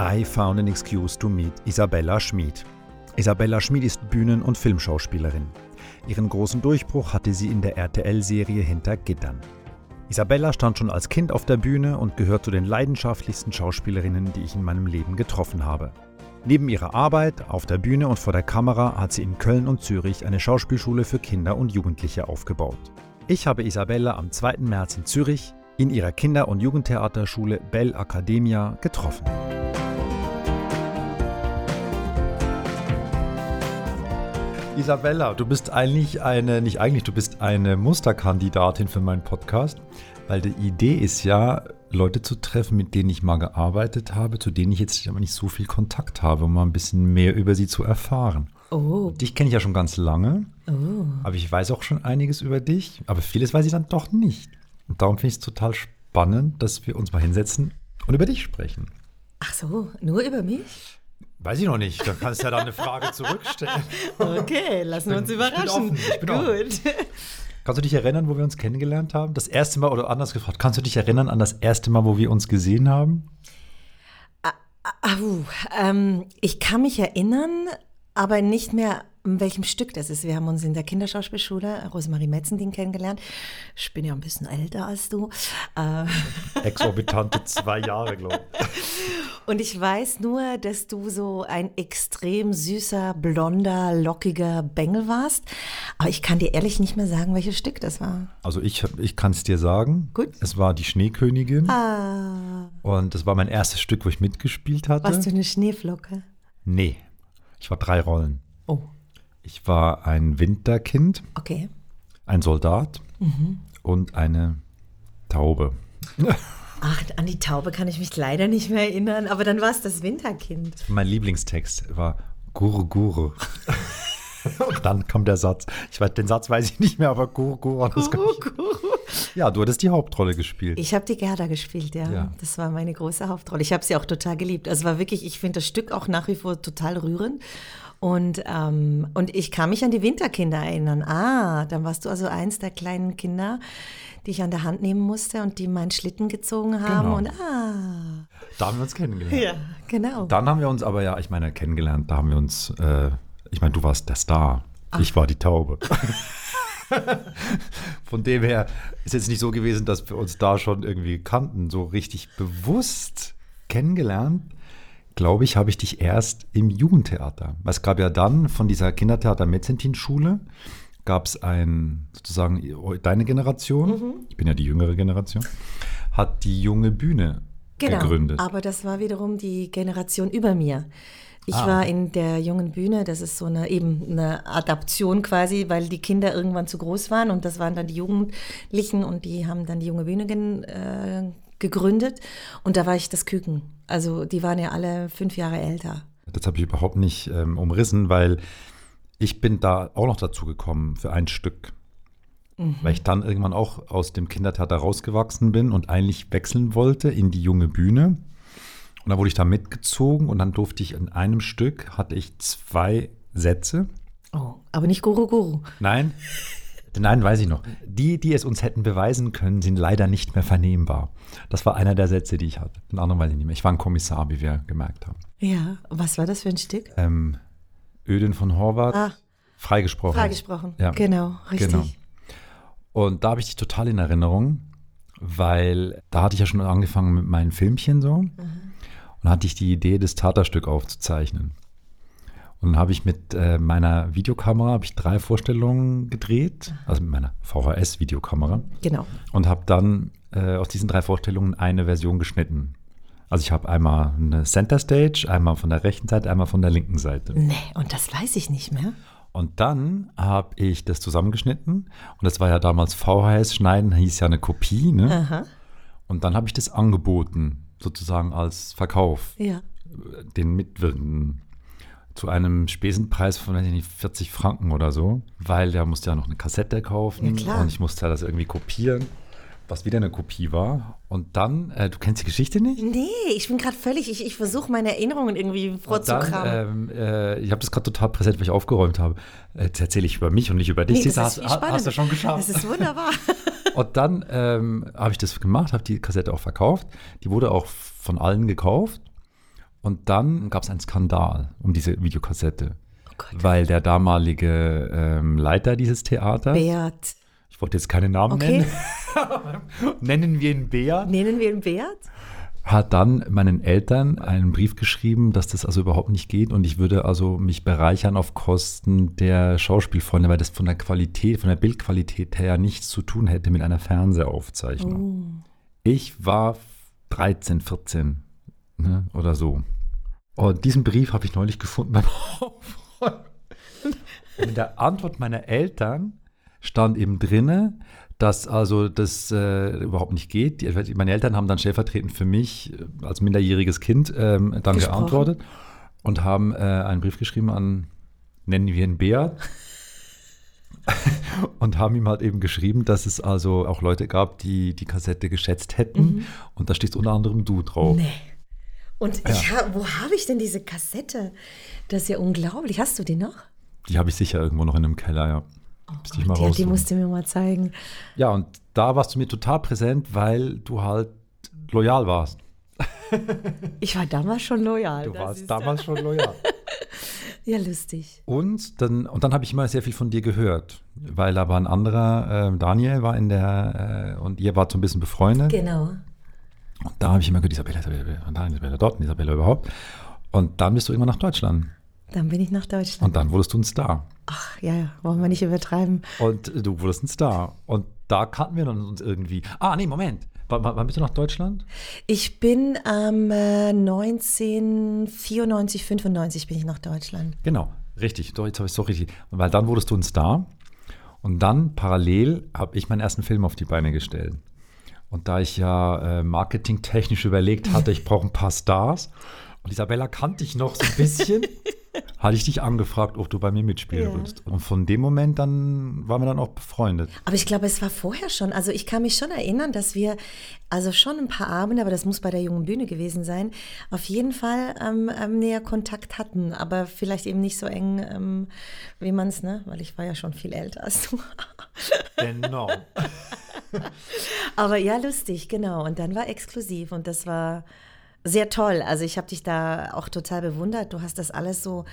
I found an excuse to meet Isabella Schmid. Isabella Schmid ist Bühnen- und Filmschauspielerin. Ihren großen Durchbruch hatte sie in der RTL-Serie Hinter Gittern. Isabella stand schon als Kind auf der Bühne und gehört zu den leidenschaftlichsten Schauspielerinnen, die ich in meinem Leben getroffen habe. Neben ihrer Arbeit auf der Bühne und vor der Kamera hat sie in Köln und Zürich eine Schauspielschule für Kinder und Jugendliche aufgebaut. Ich habe Isabella am 2. März in Zürich in ihrer Kinder- und Jugendtheaterschule Bell Academia getroffen. Isabella, du bist eigentlich eine, nicht eigentlich, du bist eine Musterkandidatin für meinen Podcast, weil die Idee ist ja, Leute zu treffen, mit denen ich mal gearbeitet habe, zu denen ich jetzt aber nicht so viel Kontakt habe, um mal ein bisschen mehr über sie zu erfahren. Oh. Dich kenne ich ja schon ganz lange, Oh. aber ich weiß auch schon einiges über dich, aber vieles weiß ich dann doch nicht. Und darum finde ich es total spannend, dass wir uns mal hinsetzen und über dich sprechen. Ach so, nur über mich? Weiß ich noch nicht, da kannst du ja dann eine Frage zurückstellen. Okay, lassen wir uns bin- ich bin überraschen. offen, ich bin offen. Gut. Kannst du dich erinnern, wo wir uns kennengelernt haben? Das erste Mal oder anders gefragt, kannst du dich erinnern an das erste Mal, wo wir uns gesehen haben? Au, ähm, ich kann mich erinnern, aber nicht mehr, in welchem Stück das ist. Wir haben uns in der Kinderschauspielschule Rosemarie Metzending kennengelernt. Ich bin ja ein bisschen älter als du. Äh, Exorbitante zwei Jahre, glaube ich. und ich weiß nur, dass du so ein extrem süßer, blonder, lockiger Bengel warst. Aber ich kann dir ehrlich nicht mehr sagen, welches Stück das war. Also ich, ich kann es dir sagen. Gut. Es war die Schneekönigin Ah, und das war mein erstes Stück, wo ich mitgespielt hatte. warst du eine Schneeflocke? Nee, ich war drei Rollen. Ich war ein Winterkind, okay. ein Soldat Mhm. und eine Taube. Ach, an die Taube kann ich mich leider nicht mehr erinnern, aber dann war es das Winterkind. Mein Lieblingstext war Guru Guru. Und dann kam der Satz. Ich weiß, den Satz weiß ich nicht mehr, aber Guru Guru. Ich- Ja, du hattest die Hauptrolle gespielt. Ich habe die Gerda gespielt, ja. Ja. Das war meine große Hauptrolle. Ich habe sie auch total geliebt. Also war wirklich, ich finde das Stück auch nach wie vor total rührend. Und, ähm, und ich kann mich an die Winterkinder erinnern. Ah, dann warst du also eins der kleinen Kinder, die ich an der Hand nehmen musste und die meinen Schlitten gezogen haben. Genau. Und ah, Da haben wir uns kennengelernt. ja, genau. Dann haben wir uns aber ja, ich meine, kennengelernt, da haben wir uns, äh, ich meine, du warst der Star. Ich war die Taube. Von dem her ist jetzt nicht so gewesen, dass wir uns da schon irgendwie kannten, so richtig bewusst kennengelernt. Glaube ich, habe ich dich erst im Jugendtheater. Es gab ja dann von dieser Kindertheater Metzentin-Schule gab es ein, sozusagen, deine Generation, ich bin ja die jüngere Generation, hat die junge Bühne Genau, gegründet. aber das war wiederum die Generation über mir. Ich Ah. war in der jungen Bühne, das ist so eine eben eine Adaption quasi, weil die Kinder irgendwann zu groß waren und das waren dann die Jugendlichen und die haben dann die junge Bühne gen, äh, gegründet und da war ich das Küken. Also die waren ja alle fünf Jahre älter. Das habe ich überhaupt nicht ähm, umrissen, weil ich bin da auch noch dazu gekommen für ein Stück. Weil ich dann irgendwann auch aus dem Kindertheater rausgewachsen bin und eigentlich wechseln wollte in die junge Bühne. Und dann wurde ich da mitgezogen und dann durfte ich in einem Stück, hatte ich zwei Sätze. Oh, aber nicht Guru Guru. Nein, nein, weiß ich noch. Die, die es uns hätten beweisen können, sind leider nicht mehr vernehmbar. Das war einer der Sätze, die ich hatte. Den anderen weiß ich nicht mehr. Ich war ein Kommissar, wie wir gemerkt haben. Ja, was war das für ein Stück? ähm, Ödin von Horvath Ah. freigesprochen. Freigesprochen. Ja. Genau, richtig. Genau. Und da habe ich dich total in Erinnerung, weil da hatte ich ja schon angefangen mit meinen Filmchen so. Mhm. Und hatte ich die Idee, das Theaterstück aufzuzeichnen. Und dann habe ich mit äh, meiner Videokamera habe ich drei Vorstellungen gedreht, also mit meiner VHS-Videokamera. Genau. Und habe dann äh, aus diesen drei Vorstellungen eine Version geschnitten. Also ich habe einmal eine Center Stage, einmal von der rechten Seite, einmal von der linken Seite. Nee, und das weiß ich nicht mehr. Und dann habe ich das zusammengeschnitten. Und das war ja damals VHS-Schneiden, hieß ja eine Kopie. Ne? Aha. Und dann habe ich das angeboten, sozusagen als Verkauf, Ja. den Mitwirkenden. Zu einem Spesenpreis von, weiß ich nicht, 40 Franken oder so. Weil der musste ja noch eine Kassette kaufen. Ja. Und ich musste ja das irgendwie kopieren, was wieder eine Kopie war. Und dann, äh, du kennst die Geschichte nicht? Nee, ich bin gerade völlig, ich, ich versuche meine Erinnerungen irgendwie vorzukramen. ähm, äh, ich habe das gerade total präsent, weil ich aufgeräumt habe. Jetzt erzähle ich über mich und nicht über dich. Nee, das ist hast, hast, hast du schon geschafft. Das ist wunderbar. Und dann ähm, habe ich das gemacht, habe die Kassette auch verkauft. Die wurde auch von allen gekauft. Und dann gab es einen Skandal um diese Videokassette, Oh Gott. weil der damalige ähm, Leiter dieses Theaters, Beat. Ich wollte jetzt keine Namen Okay. nennen, nennen wir ihn Beat, Nennen wir ihn Beat? hat dann meinen Eltern einen Brief geschrieben, dass das also überhaupt nicht geht und ich würde also mich bereichern auf Kosten der Schauspielfreunde, weil das von der Qualität, von der Bildqualität her nichts zu tun hätte mit einer Fernsehaufzeichnung. Ich war 13, 14 ne, oder so. Und diesen Brief habe ich neulich gefunden beim Aufräumen. Und in der Antwort meiner Eltern stand eben drinne, dass also das äh, überhaupt nicht geht. Die, meine Eltern haben dann stellvertretend für mich äh, als minderjähriges Kind ähm, dann Gesprochen. geantwortet und haben äh, einen Brief geschrieben an, nennen wir ihn Beat. und haben ihm halt eben geschrieben, dass es also auch Leute gab, die die Kassette geschätzt hätten. Und da steht unter anderem du drauf. Nee. Und ich hab, wo habe ich denn diese Kassette? Das ist ja unglaublich. Hast du die noch? Die habe ich sicher irgendwo noch in einem Keller, ja. Müsste ich mal Oh die, musst du mir mal zeigen. Ja, und da warst du mir total präsent, weil du halt loyal warst. Ich war damals schon loyal. Du warst damals schon loyal. Ja, lustig. Und dann, und dann habe ich immer sehr viel von dir gehört, weil da war ein anderer, äh, Daniel war in der, äh, und ihr wart so ein bisschen befreundet. Genau. Und da habe ich immer gehört, Isabella, Isabella, da, Isabella dort, Isabella überhaupt. Und dann bist du irgendwann nach Deutschland. Dann bin ich nach Deutschland. Und dann wurdest du ein Star. Ach, ja, ja, wollen wir nicht übertreiben. Und du wurdest ein Star. Und da kannten wir dann uns irgendwie. Ah, nee, Moment. Wann, wann bist du nach Deutschland? Ich bin am äh, 1994, 95 bin ich nach Deutschland. Genau, richtig. Doch, jetzt habe ich es so richtig. Weil dann wurdest du ein Star. Und dann parallel habe ich meinen ersten Film auf die Beine gestellt. Und da ich ja äh, marketingtechnisch überlegt hatte, ich brauche ein paar Stars. Und Isabella kannte ich noch so ein bisschen. hatte ich dich angefragt, ob du bei mir mitspielen Ja. willst. Und von dem Moment dann waren wir dann auch befreundet. Aber ich glaube, es war vorher schon. Also ich kann mich schon erinnern, dass wir, also schon ein paar Abende, aber das muss bei der jungen Bühne gewesen sein, auf jeden Fall ähm, ähm, näher Kontakt hatten. Aber vielleicht eben nicht so eng, ähm, wie man es, ne? Weil ich war ja schon viel älter als du. Genau. Aber ja, lustig, genau. Und dann war exklusiv und das war sehr toll. Also ich habe dich da auch total bewundert. Du hast das alles so,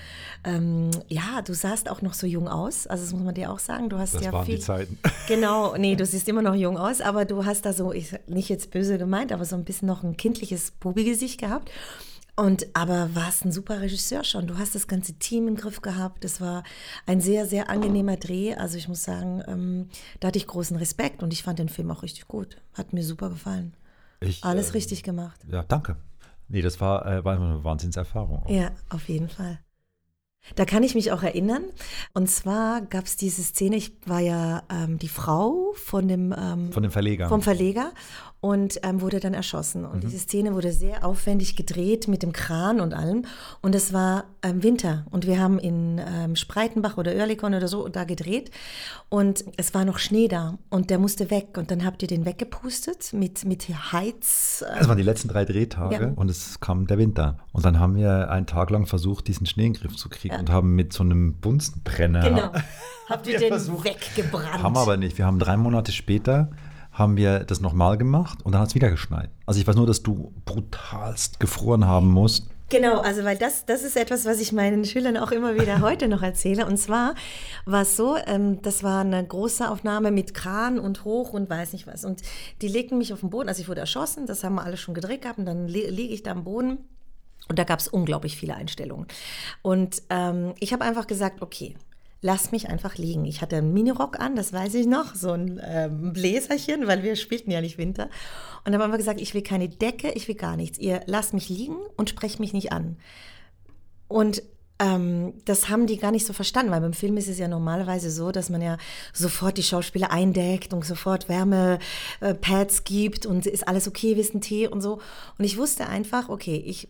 ähm, ja, du sahst auch noch so jung aus. Also das muss man dir auch sagen. Du hast Das ja waren viel. die Zeiten. Genau, nee, du siehst immer noch jung aus, aber du hast da so, ich, nicht jetzt böse gemeint, aber so ein bisschen noch ein kindliches Bubigesicht gehabt. Und aber warst ein super Regisseur schon. Du hast das ganze Team im Griff gehabt. Das war ein sehr, sehr angenehmer Dreh. Also ich muss sagen, ähm, da hatte ich großen Respekt und ich fand den Film auch richtig gut. Hat mir super gefallen. Ich, Alles äh, richtig gemacht. Ja, danke. Nee, das war, äh, war eine Wahnsinnserfahrung. auch. Ja, auf jeden Fall. Da kann ich mich auch erinnern. Und zwar gab es diese Szene, ich war ja ähm, die Frau von dem ähm, Von dem Verleger. vom Verleger und ähm, wurde dann erschossen. Und diese Szene wurde sehr aufwendig gedreht mit dem Kran und allem. Und es war ähm, Winter und wir haben in ähm, Spreitenbach oder Oerlikon oder so da gedreht und es war noch Schnee da und der musste weg. Und dann habt ihr den weggepustet mit, mit Heiz. äh, Das waren die letzten drei Drehtage Ja. und es kam der Winter. Und dann haben wir einen Tag lang versucht, diesen Schnee in den Griff zu kriegen und haben mit so einem Bunsenbrenner. Genau. Habt ihr den versucht. weggebrannt? Haben wir aber nicht. Wir haben drei Monate später haben wir das nochmal gemacht und dann hat es wieder geschneit. Also ich weiß nur, dass du brutalst gefroren haben musst. Genau, also weil das, das ist etwas, was ich meinen Schülern auch immer wieder heute noch erzähle. Und zwar war es so, ähm, das war eine große Aufnahme mit Kran und hoch und weiß nicht was. Und die legten mich auf den Boden, also ich wurde erschossen, das haben wir alle schon gedreht gehabt und dann li- liege ich da am Boden. Und da gab es unglaublich viele Einstellungen. Und ähm, ich habe einfach gesagt, okay, lass mich einfach liegen. Ich hatte einen Minirock an, das weiß ich noch, so ein ähm, Bläserchen, weil wir spielten ja nicht Winter. Und dann wir gesagt, ich will keine Decke, ich will gar nichts. Ihr lasst mich liegen und sprecht mich nicht an. Und ähm, das haben die gar nicht so verstanden, weil beim Film ist es ja normalerweise so, dass man ja sofort die Schauspieler eindeckt und sofort Wärmepads gibt und ist alles okay, wissen Tee und so. Und ich wusste einfach, okay, ich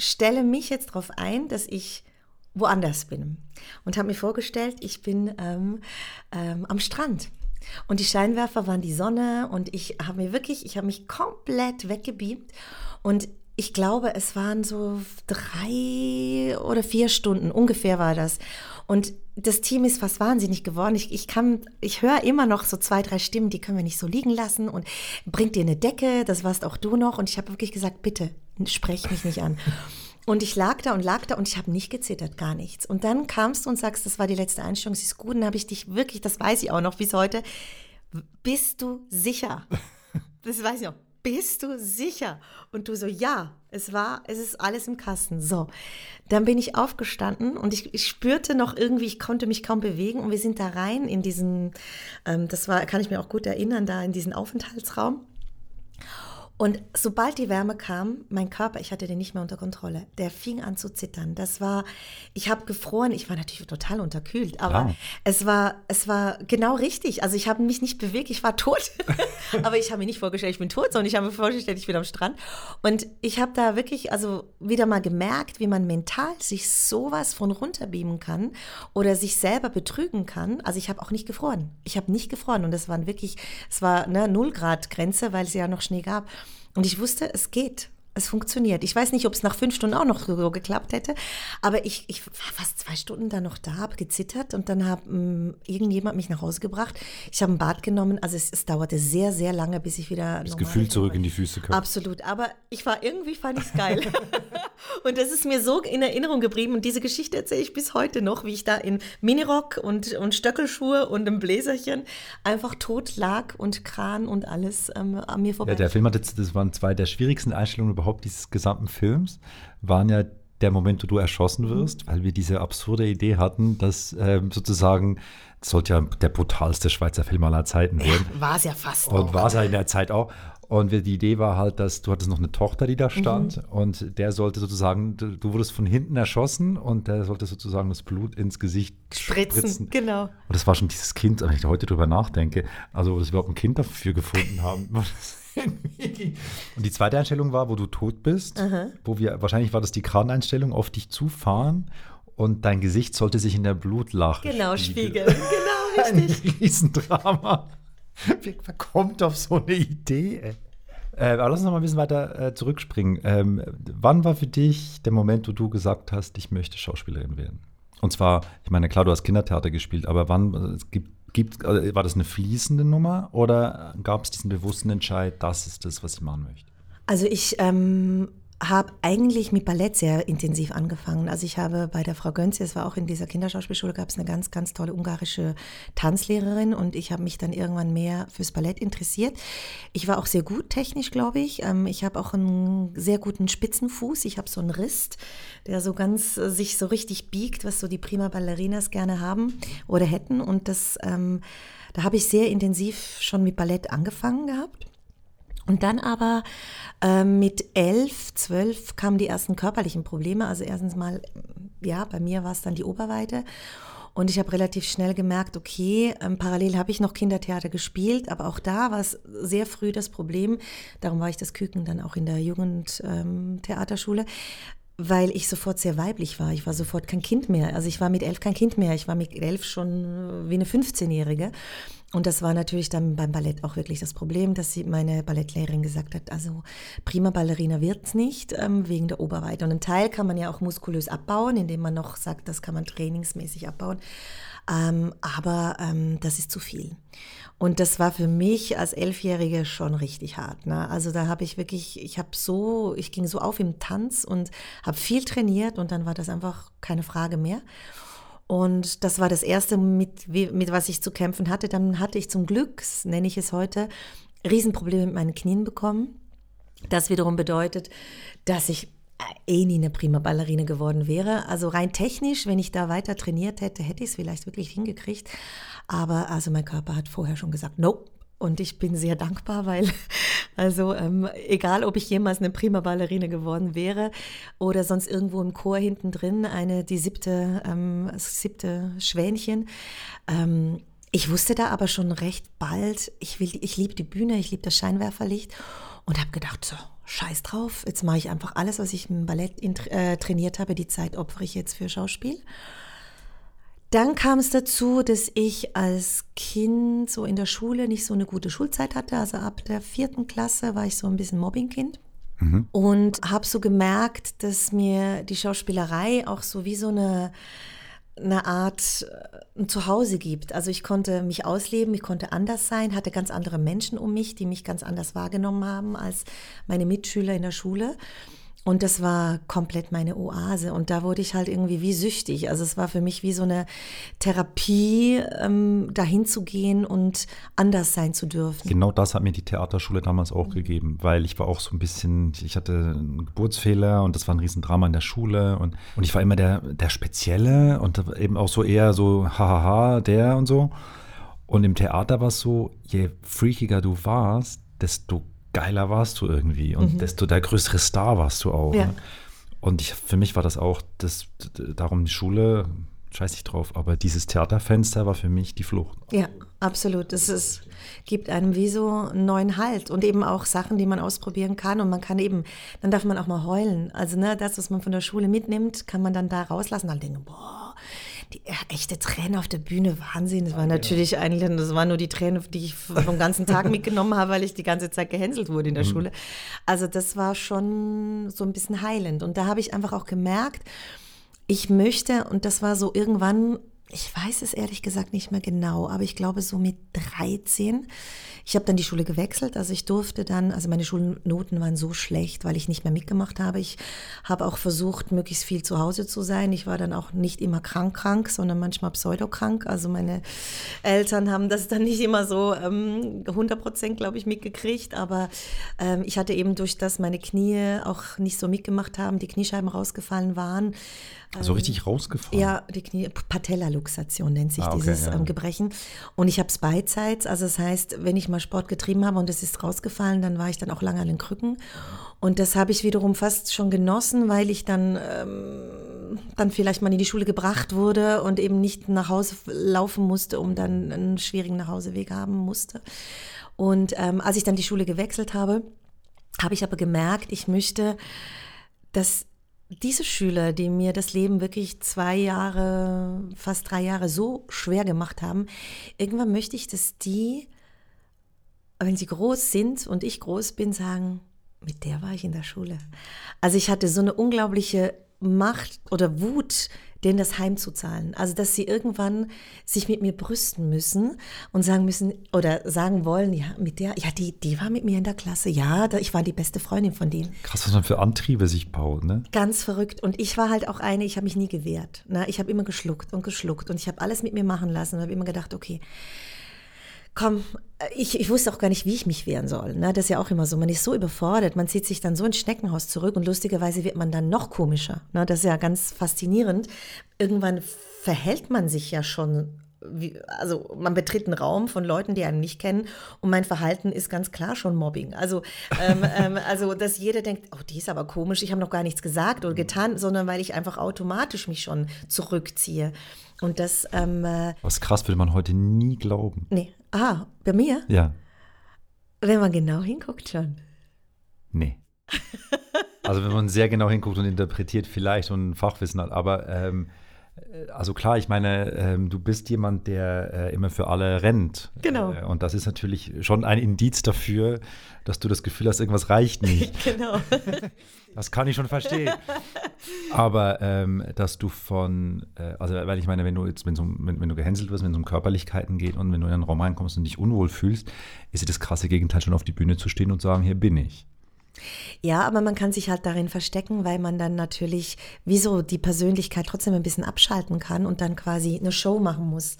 stelle mich jetzt darauf ein, dass ich woanders bin. Und habe mir vorgestellt, ich bin ähm, ähm, am Strand. Und die Scheinwerfer waren die Sonne und ich habe mir wirklich, ich habe mich komplett weggebeamt. Und ich glaube, es waren so drei oder vier Stunden, ungefähr war das. Und das Team ist fast wahnsinnig geworden. Ich, ich kann, ich höre immer noch so zwei, drei Stimmen, die können wir nicht so liegen lassen. Und bringt dir eine Decke, das warst auch du noch. Und ich habe wirklich gesagt, bitte, sprech mich nicht an. Und ich lag da und lag da und ich habe nicht gezittert, gar nichts. Und dann kamst du und sagst, das war die letzte Einstellung, sie ist gut. Und dann habe ich dich wirklich, das weiß ich auch noch bis heute, bist du sicher? Das weiß ich noch. Bist du sicher? Und du so, ja, es war, es ist alles im Kasten. So, dann bin ich aufgestanden und ich, ich spürte noch irgendwie, ich konnte mich kaum bewegen und wir sind da rein in diesen, ähm, das war, kann ich mir auch gut erinnern, da in diesen Aufenthaltsraum. Und sobald die Wärme kam, mein Körper, ich hatte den nicht mehr unter Kontrolle, der fing an zu zittern. Das war, ich habe gefroren, ich war natürlich total unterkühlt, aber Klar. es war, es war genau richtig. Also ich habe mich nicht bewegt, ich war tot. aber ich habe mir nicht vorgestellt, ich bin tot, sondern ich habe mir vorgestellt, ich bin am Strand. Und ich habe da wirklich, also wieder mal gemerkt, wie man mental sich sowas von runterbeamen kann oder sich selber betrügen kann. Also ich habe auch nicht gefroren. Ich habe nicht gefroren und es waren wirklich, es war eine Null Grad Grenze, weil es ja noch Schnee gab. Und ich wusste, es geht. Es funktioniert. Ich weiß nicht, ob es nach fünf Stunden auch noch so geklappt hätte, aber ich, ich war fast zwei Stunden da noch da, habe gezittert und dann hat ähm, irgendjemand mich nach Hause gebracht. Ich habe ein Bad genommen. Also es, es, dauerte sehr, sehr lange, bis ich wieder. Das Gefühl zurück in die Füße kam. Absolut. Aber ich war irgendwie, fand ich es geil. und das ist mir so in Erinnerung geblieben. Und diese Geschichte erzähle ich bis heute noch, wie ich da in Minirock und, und Stöckelschuhe und einem Bläserchen einfach tot lag und Kran und alles ähm, an mir vorbei. Ja, der Film hat jetzt, das waren zwei der schwierigsten Einstellungen überhaupt dieses gesamten Films, waren ja der Moment, wo du erschossen mhm. wirst, mhm. weil wir diese absurde Idee hatten, dass ähm, sozusagen das sollte ja der brutalste Schweizer Film aller Zeiten werden. Ja, war es ja fast. Und war es ja in der Zeit auch. Und die Idee war halt, dass du hattest noch eine Tochter, die da stand mhm. und der sollte sozusagen, du, du, wurdest von hinten erschossen und der sollte sozusagen das Blut ins Gesicht spritzen. spritzen. Genau. Und das war schon dieses Kind, wenn ich heute drüber nachdenke, also dass wir überhaupt ein Kind dafür gefunden haben. und die zweite Einstellung war, wo du tot bist, Aha. wo wir, wahrscheinlich war das die Kraneinstellung, auf dich zufahren und dein Gesicht sollte sich in der Blutlache Genau, spiegeln. Genau, richtig. Ein Riesendrama. Wer kommt auf so eine Idee? Äh, aber lass uns noch mal ein bisschen weiter äh, zurückspringen. Ähm, wann war für dich der Moment, wo du gesagt hast, ich möchte Schauspielerin werden? Und zwar, ich meine, klar, du hast Kindertheater gespielt, aber wann es gibt, gibt, also war das eine fließende Nummer oder gab es diesen bewussten Entscheid, das ist das, was ich machen möchte? Also ich ähm, habe eigentlich mit Ballett sehr intensiv angefangen. Also ich habe bei der Frau Gönzi, es war auch in dieser Kinderschauspielschule, gab es eine ganz, ganz tolle ungarische Tanzlehrerin und ich habe mich dann irgendwann mehr fürs Ballett interessiert. Ich war auch sehr gut technisch, glaube ich. Ähm, ich habe auch einen sehr guten Spitzenfuß. Ich habe so einen Rist, der so ganz äh, sich so richtig biegt, was so die Prima Ballerinas gerne haben oder hätten. Und das, ähm, da habe ich sehr intensiv schon mit Ballett angefangen gehabt. Und dann aber äh, mit elf, zwölf kamen die ersten körperlichen Probleme. Also erstens mal, ja, bei mir war es dann die Oberweite. Und ich habe relativ schnell gemerkt, okay, ähm, parallel habe ich noch Kindertheater gespielt, aber auch da war es sehr früh das Problem. Darum war ich das Küken dann auch in der Jugendtheaterschule. Ähm, weil ich sofort sehr weiblich war. Ich war sofort kein Kind mehr. Also ich war mit elf kein Kind mehr. Ich war mit elf schon wie eine 15-Jährige. Und das war natürlich dann beim Ballett auch wirklich das Problem, dass sie, meine Ballettlehrerin gesagt hat, also prima Ballerina wird's nicht ähm, wegen der Oberweite. Und einen Teil kann man ja auch muskulös abbauen, indem man noch sagt, das kann man trainingsmäßig abbauen. Ähm, aber ähm, das ist zu viel. Und das war für mich als Elfjährige schon richtig hart. Ne? Also da habe ich wirklich, ich habe so, ich ging so auf im Tanz und habe viel trainiert und dann war das einfach keine Frage mehr. Und das war das Erste, mit, mit was ich zu kämpfen hatte. Dann hatte ich zum Glück, nenne ich es heute, Riesenprobleme mit meinen Knien bekommen. Das wiederum bedeutet, dass ich eh nie eine prima Ballerine geworden wäre. Also rein technisch, wenn ich da weiter trainiert hätte, hätte ich es vielleicht wirklich hingekriegt. Aber also mein Körper hat vorher schon gesagt, nope, und ich bin sehr dankbar, weil, also ähm, egal, ob ich jemals eine prima Ballerine geworden wäre oder sonst irgendwo im Chor hinten drin, eine, die siebte, ähm, siebte Schwänchen. Ähm, ich wusste da aber schon recht bald, ich, ich liebe die Bühne, ich liebe das Scheinwerferlicht und habe gedacht, so, scheiß drauf, jetzt mache ich einfach alles, was ich im Ballett äh, trainiert habe, die Zeit opfere ich jetzt für Schauspiel. Dann kam es dazu, dass ich als Kind so in der Schule nicht so eine gute Schulzeit hatte. Also ab der vierten Klasse war ich so ein bisschen Mobbingkind. Mhm. Und habe so gemerkt, dass mir die Schauspielerei auch so wie so eine, eine Art äh, ein Zuhause gibt. Also ich konnte mich ausleben, ich konnte anders sein, hatte ganz andere Menschen um mich, die mich ganz anders wahrgenommen haben als meine Mitschüler in der Schule. Und das war komplett meine Oase. Und da wurde ich halt irgendwie wie süchtig. Also es war für mich wie so eine Therapie, ähm, dahin zu gehen und anders sein zu dürfen. Genau das hat mir die Theaterschule damals auch mhm. gegeben, weil ich war auch so ein bisschen, ich hatte einen Geburtsfehler und das war ein Riesendrama in der Schule. Und, und ich war immer der, der Spezielle und eben auch so eher so, hahaha, der und so. Und im Theater war es so, je freakiger du warst, desto geiler warst du irgendwie und mhm. desto der größere Star warst du auch. Ja. Ne? Und ich, für mich war das auch, das, darum die Schule, scheiß ich drauf, aber dieses Theaterfenster war für mich die Flucht. Ja, absolut. Es ist, gibt einem wie so einen neuen Halt und eben auch Sachen, die man ausprobieren kann. Und man kann eben, dann darf man auch mal heulen. Also ne, das, was man von der Schule mitnimmt, kann man dann da rauslassen. Dann denken, boah, die echte Tränen auf der Bühne, Wahnsinn. Das war natürlich eigentlich, das waren nur die Tränen, die ich vom ganzen Tag mitgenommen habe, weil ich die ganze Zeit gehänselt wurde in der mhm. Schule. Also das war schon so ein bisschen heilend. Und da habe ich einfach auch gemerkt, ich möchte, und das war so irgendwann, ich weiß es ehrlich gesagt nicht mehr genau, aber ich glaube so mit 13 ich habe dann die Schule gewechselt, also ich durfte dann, also meine Schulnoten waren so schlecht, weil ich nicht mehr mitgemacht habe. Ich habe auch versucht, möglichst viel zu Hause zu sein. Ich war dann auch nicht immer krank krank, sondern manchmal pseudokrank. Also meine Eltern haben das dann nicht immer so ähm, 100 Prozent, glaube ich, mitgekriegt. Aber ähm, ich hatte eben durch das meine Knie auch nicht so mitgemacht haben, die Kniescheiben rausgefallen waren, so richtig rausgefallen? Ja, die Knie, Patellaluxation nennt sich ah, okay, dieses ja. ähm, Gebrechen. Und ich habe es beidseits, also das heißt, wenn ich mal Sport getrieben habe und es ist rausgefallen, dann war ich dann auch lange an den Krücken. Und das habe ich wiederum fast schon genossen, weil ich dann, ähm, dann vielleicht mal in die Schule gebracht wurde und eben nicht nach Hause laufen musste, um dann einen schwierigen Nachhauseweg haben musste. Und ähm, als ich dann die Schule gewechselt habe, habe ich aber gemerkt, ich möchte, dass diese Schüler, die mir das Leben wirklich zwei Jahre, fast drei Jahre so schwer gemacht haben, irgendwann möchte ich, dass die, wenn sie groß sind und ich groß bin, sagen, mit der war ich in der Schule. Also ich hatte so eine unglaubliche Macht oder Wut denen das heimzuzahlen. Also, dass sie irgendwann sich mit mir brüsten müssen und sagen müssen oder sagen wollen, ja, mit der, ja, die, die war mit mir in der Klasse, ja, ich war die beste Freundin von denen. Krass, was man für Antriebe sich baut, ne? Ganz verrückt. Und ich war halt auch eine, ich habe mich nie gewehrt. Ne? Ich habe immer geschluckt und geschluckt und ich habe alles mit mir machen lassen und habe immer gedacht, okay, komm, ich, ich wusste auch gar nicht, wie ich mich wehren soll. Ne? Das ist ja auch immer so. Man ist so überfordert, man zieht sich dann so ins Schneckenhaus zurück und lustigerweise wird man dann noch komischer. Ne? Das ist ja ganz faszinierend. Irgendwann verhält man sich ja schon wie, also man betritt einen Raum von Leuten, die einen nicht kennen und mein Verhalten ist ganz klar schon Mobbing. Also, ähm, ähm, also dass jeder denkt, oh, die ist aber komisch, ich habe noch gar nichts gesagt oder getan, sondern weil ich einfach automatisch mich schon zurückziehe. Und das. Ähm, äh, Was krass, würde man heute nie glauben. Nee. Ah, bei mir? Ja. Wenn man genau hinguckt schon. Nee. Also wenn man sehr genau hinguckt und interpretiert vielleicht und Fachwissen hat, aber ähm, äh, also klar, ich meine, ähm, du bist jemand, der äh, immer für alle rennt. Genau. Äh, und das ist natürlich schon ein Indiz dafür, dass du das Gefühl hast, irgendwas reicht nicht. genau. Das kann ich schon verstehen. Aber ähm, dass du von, äh, also weil ich meine, wenn du jetzt, wenn, um, wenn, wenn, du gehänselt wirst, wenn es um Körperlichkeiten geht und wenn du in einen Raum reinkommst und dich unwohl fühlst, ist das krasse Gegenteil, schon auf die Bühne zu stehen und sagen, hier bin ich. Ja, aber man kann sich halt darin verstecken, weil man dann natürlich wieso die Persönlichkeit trotzdem ein bisschen abschalten kann und dann quasi eine Show machen muss.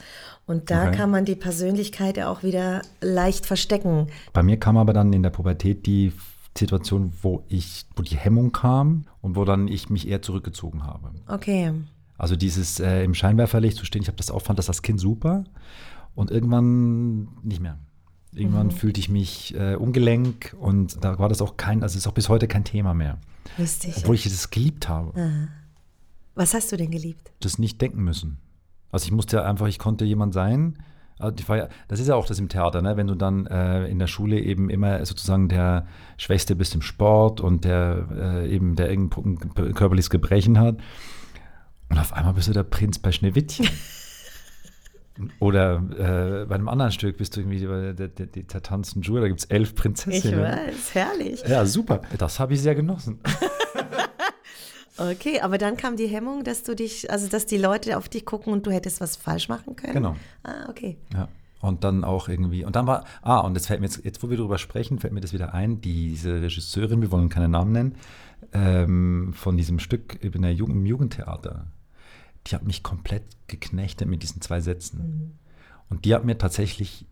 Und da okay. kann man die Persönlichkeit ja auch wieder leicht verstecken. Bei mir kam aber dann in der Pubertät die Situation, wo ich, wo die Hemmung kam und wo dann ich mich eher zurückgezogen habe. Okay. Also dieses äh, im Scheinwerferlicht zu stehen, ich habe das auch fand das als Kind super und irgendwann nicht mehr. Irgendwann mhm. fühlte ich mich äh, ungelenk und da war das auch kein, also ist auch bis heute kein Thema mehr. Lustig. Obwohl ich es geliebt habe. Aha. Was hast du denn geliebt? Das nicht denken müssen. Also ich musste einfach, ich konnte jemand sein. Also ja, das ist ja auch das im Theater, ne? wenn du dann äh, in der Schule eben immer sozusagen der Schwächste bist im Sport und der äh, eben der irgendein körperliches Gebrechen hat. Und auf einmal bist du der Prinz bei Schneewittchen. Oder äh, bei einem anderen Stück bist du irgendwie bei der, der, der, der tanzen Jura, da gibt es elf Prinzessinnen. Ich weiß, herrlich. Ja, super. Das habe ich sehr genossen. okay, aber dann kam die Hemmung, dass du dich, also dass die Leute auf dich gucken und du hättest was falsch machen können? Genau. Ah, okay. Ja. Und dann auch irgendwie, und dann war, ah, und jetzt fällt mir jetzt, jetzt wo wir darüber sprechen, fällt mir das wieder ein, diese Regisseurin, wir wollen keinen Namen nennen, ähm, von diesem Stück in der Jugend, im Jugendtheater, die hat mich komplett geknechtet mit diesen zwei Sätzen. Mhm. Und die hat mir tatsächlich,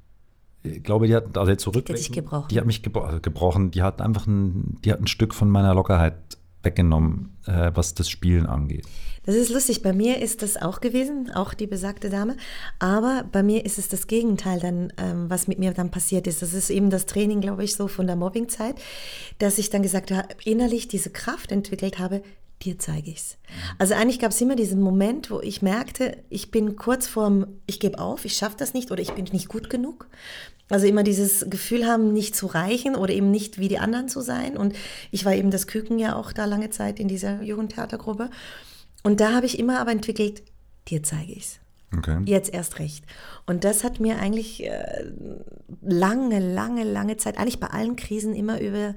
ich glaube, die hat, also jetzt zurück, die, gebrochen. die hat mich gebro also gebrochen, die hat einfach ein, die hat ein Stück von meiner Lockerheit weggenommen, äh, was das Spielen angeht. Das ist lustig. Bei mir ist das auch gewesen, auch die besagte Dame. Aber bei mir ist es das Gegenteil dann, ähm, was mit mir dann passiert ist. Das ist eben das Training, glaube ich, so von der Mobbingzeit, dass ich dann gesagt habe, innerlich diese Kraft entwickelt habe, dir zeige ich's. Also eigentlich gab es immer diesen Moment, wo ich merkte, ich bin kurz vorm, ich gebe auf, ich schaffe das nicht oder ich bin nicht gut genug. Also immer dieses Gefühl haben, nicht zu reichen oder eben nicht wie die anderen zu sein. Und ich war eben das Küken ja auch da lange Zeit in dieser Jugendtheatergruppe. Und da habe ich immer aber entwickelt, dir zeige ich's. Okay. Jetzt erst recht. Und das hat mir eigentlich äh, lange, lange, lange Zeit, eigentlich bei allen Krisen immer über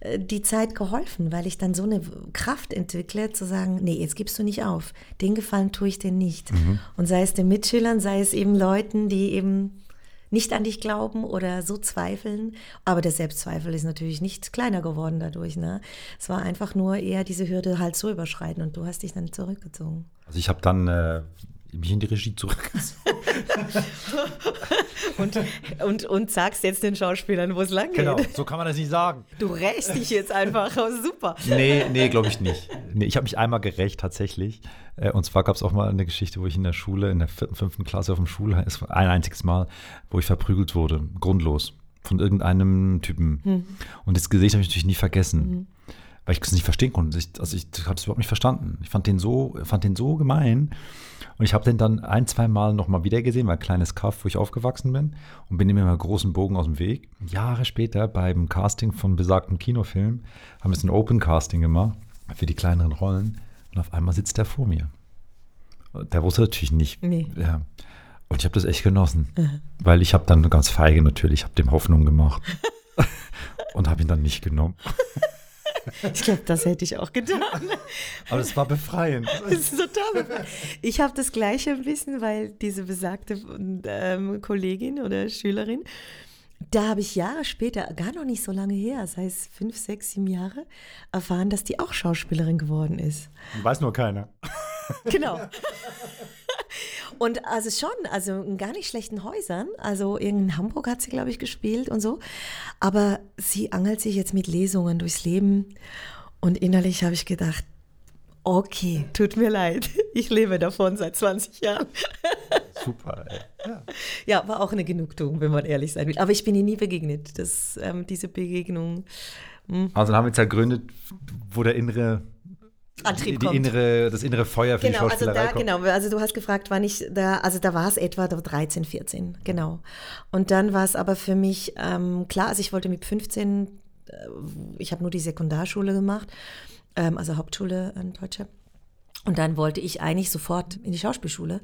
äh, die Zeit geholfen, weil ich dann so eine Kraft entwickle, zu sagen, nee, jetzt gibst du nicht auf. Den Gefallen tue ich dir nicht. Mhm. Und sei es den Mitschülern, sei es eben Leuten, die eben nicht an dich glauben oder so zweifeln. Aber der Selbstzweifel ist natürlich nicht kleiner geworden dadurch. Ne? Es war einfach nur eher diese Hürde halt so überschreiten und du hast dich dann zurückgezogen. Also ich habe dann äh, mich in die Regie zurück. und, und, und sagst jetzt den Schauspielern, wo es lang geht. Genau, so kann man das nicht sagen. Du rächst dich jetzt einfach, super. Nee, nee, glaube ich nicht. Nee, ich habe mich einmal gerecht, tatsächlich. Äh, und zwar gab es auch mal eine Geschichte, wo ich in der Schule, in der vierten, fünften Klasse auf dem Schulheim, ein einziges Mal, wo ich verprügelt wurde, grundlos, von irgendeinem Typen. Hm. Und das Gesicht habe ich natürlich nie vergessen. Hm weil ich es nicht verstehen konnte. Ich, also ich habe es überhaupt nicht verstanden. Ich fand den so, fand den so gemein. Und ich habe den dann ein, zwei Mal nochmal wieder gesehen, weil kleines Kaff, wo ich aufgewachsen bin und bin ihm immer großen Bogen aus dem Weg. Jahre später beim Casting von besagten Kinofilm haben wir ein Open Casting gemacht für die kleineren Rollen und auf einmal sitzt er vor mir. Der wusste natürlich nicht. Nee. Ja. Und ich habe das echt genossen, mhm. weil ich habe dann ganz feige natürlich, habe dem Hoffnung gemacht und habe ihn dann nicht genommen. Ich glaube, das hätte ich auch getan. Aber es war befreiend. Das ist total befreiend. Ich habe das gleiche ein bisschen, weil diese besagte ähm, Kollegin oder Schülerin, da habe ich Jahre später, gar noch nicht so lange her, sei es fünf, sechs, sieben Jahre, erfahren, dass die auch Schauspielerin geworden ist. Weiß nur keiner. Genau. Und also schon, also in gar nicht schlechten Häusern. Also in Hamburg hat sie, glaube ich, gespielt und so. Aber sie angelt sich jetzt mit Lesungen durchs Leben. Und innerlich habe ich gedacht, okay, tut mir leid. Ich lebe davon seit 20 Jahren. Super, ey. Ja. ja, war auch eine Genugtuung, wenn man ehrlich sein will. Aber ich bin ihr nie begegnet. Das, ähm, diese Begegnung. Hm. Also haben wir jetzt ergründet, wo der innere Antrieb die, die innere, das innere Feuer für genau, die Schauspielerei also da, Genau, also du hast gefragt, wann ich da, also da war es etwa 13, 14, genau. Und dann war es aber für mich ähm, klar, also ich wollte mit 15, äh, ich habe nur die Sekundarschule gemacht, ähm, also Hauptschule in Deutsche. Und dann wollte ich eigentlich sofort in die Schauspielschule.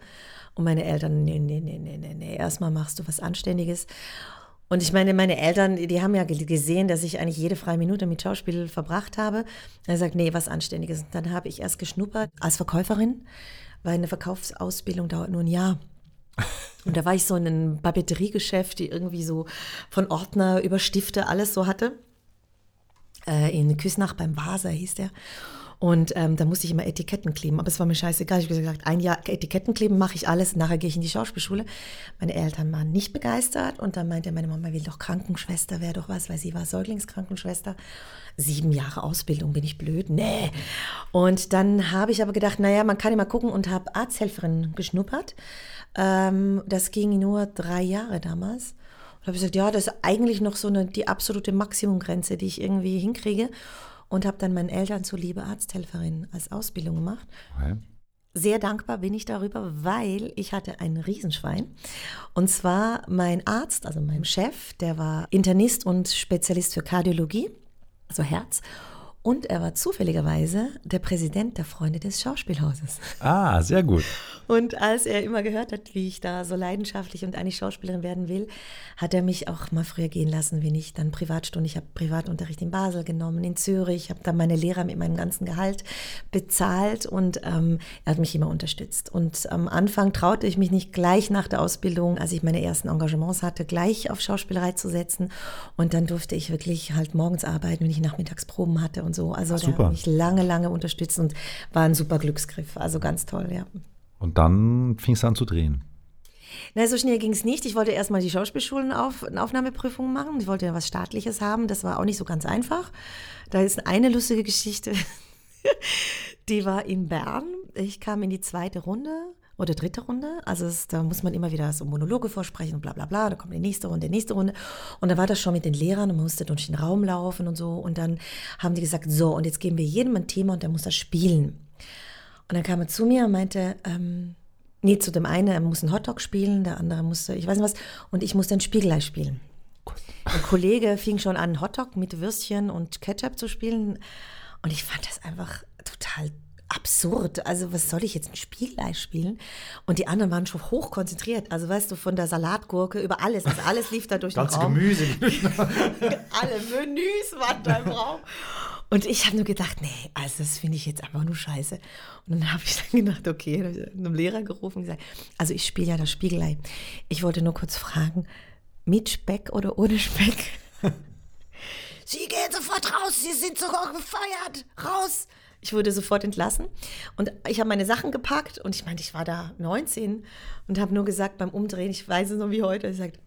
Und meine Eltern, nee, nee, nee, nee, nee, nee, erstmal machst du was Anständiges. Und ich meine, meine Eltern, die haben ja gesehen, dass ich eigentlich jede freie Minute mit Schauspiel verbracht habe. Er sagt, nee, was Anständiges. Und dann habe ich erst geschnuppert als Verkäuferin, weil eine Verkaufsausbildung dauert nur ein Jahr. Und da war ich so in einem Papeteriegeschäft, die irgendwie so von Ordner über Stifte alles so hatte. Äh, in Küsnach beim Vaser hieß der. Und ähm, da musste ich immer Etiketten kleben. Aber es war mir scheißegal. Ich habe gesagt, ein Jahr Etiketten kleben mache ich alles. Nachher gehe ich in die Schauspielschule. Meine Eltern waren nicht begeistert. Und dann meinte meine Mama, will doch Krankenschwester, wäre doch was, weil sie war Säuglingskrankenschwester. Sieben Jahre Ausbildung, bin ich blöd? Nee. Und dann habe ich aber gedacht, naja, man kann immer gucken und habe Arzthelferin geschnuppert. Ähm, das ging nur drei Jahre damals. Und habe gesagt, ja, das ist eigentlich noch so eine, die absolute Maximumgrenze, die ich irgendwie hinkriege und habe dann meinen Eltern zuliebe Arzthelferin als Ausbildung gemacht. Okay. Sehr dankbar bin ich darüber, weil ich hatte ein Riesenschwein. Und zwar mein Arzt, also mein Chef, der war Internist und Spezialist für Kardiologie, also Herz. Und er war zufälligerweise der Präsident der Freunde des Schauspielhauses. Ah, sehr gut. Und als er immer gehört hat, wie ich da so leidenschaftlich und eigentlich Schauspielerin werden will, hat er mich auch mal früher gehen lassen, wenn ich dann Privatstunde, ich habe Privatunterricht in Basel genommen, in Zürich, habe dann meine Lehrer mit meinem ganzen Gehalt bezahlt und ähm, er hat mich immer unterstützt. Und am Anfang traute ich mich nicht gleich nach der Ausbildung, als ich meine ersten Engagements hatte, gleich auf Schauspielerei zu setzen. Und dann durfte ich wirklich halt morgens arbeiten, wenn ich Nachmittagsproben hatte und so. Also Ach, der super. hat mich lange, lange unterstützt und war ein super Glücksgriff. Also ganz toll, ja. Und dann fing es an zu drehen. Na, so schnell ging es nicht. Ich wollte erstmal die Schauspielschulen auf, eine Aufnahmeprüfung machen. Ich wollte ja was Staatliches haben. Das war auch nicht so ganz einfach. Da ist eine lustige Geschichte. Die war in Bern. Ich kam in die zweite Runde oder dritte Runde. Also es, da muss man immer wieder so Monologe vorsprechen und bla bla bla. Da kommt die nächste Runde, die nächste Runde. Und da war das schon mit den Lehrern und man musste durch den Raum laufen und so. Und dann haben die gesagt, so, und jetzt geben wir jedem ein Thema und der muss das spielen. Und dann kam er zu mir und meinte, ähm, nee, zu dem einen, er muss einen Hotdog spielen, der andere musste, ich weiß nicht was, und ich musste ein Spiegelei spielen. Ein Kollege fing schon an, Hotdog mit Würstchen und Ketchup zu spielen. Und ich fand das einfach total absurd. Also, was soll ich jetzt ein Spiegelei spielen? Und die anderen waren schon hoch konzentriert. Also, weißt du, von der Salatgurke über alles. Also, alles lief da durch den Raum. Gemüse. Alle Menüs waren da im Raum. Und ich habe nur gedacht, nee, also das finde ich jetzt einfach nur scheiße. Und dann habe ich dann gedacht, okay, dann habe ich einem Lehrer gerufen und gesagt, also ich spiele ja das Spiegelei. Ich wollte nur kurz fragen, mit Speck oder ohne Speck? Sie gehen sofort raus, Sie sind sogar gefeiert, raus. Ich wurde sofort entlassen und ich habe meine Sachen gepackt und ich meinte, ich war da 19 und habe nur gesagt beim Umdrehen, ich weiß es noch wie heute, ich sagte,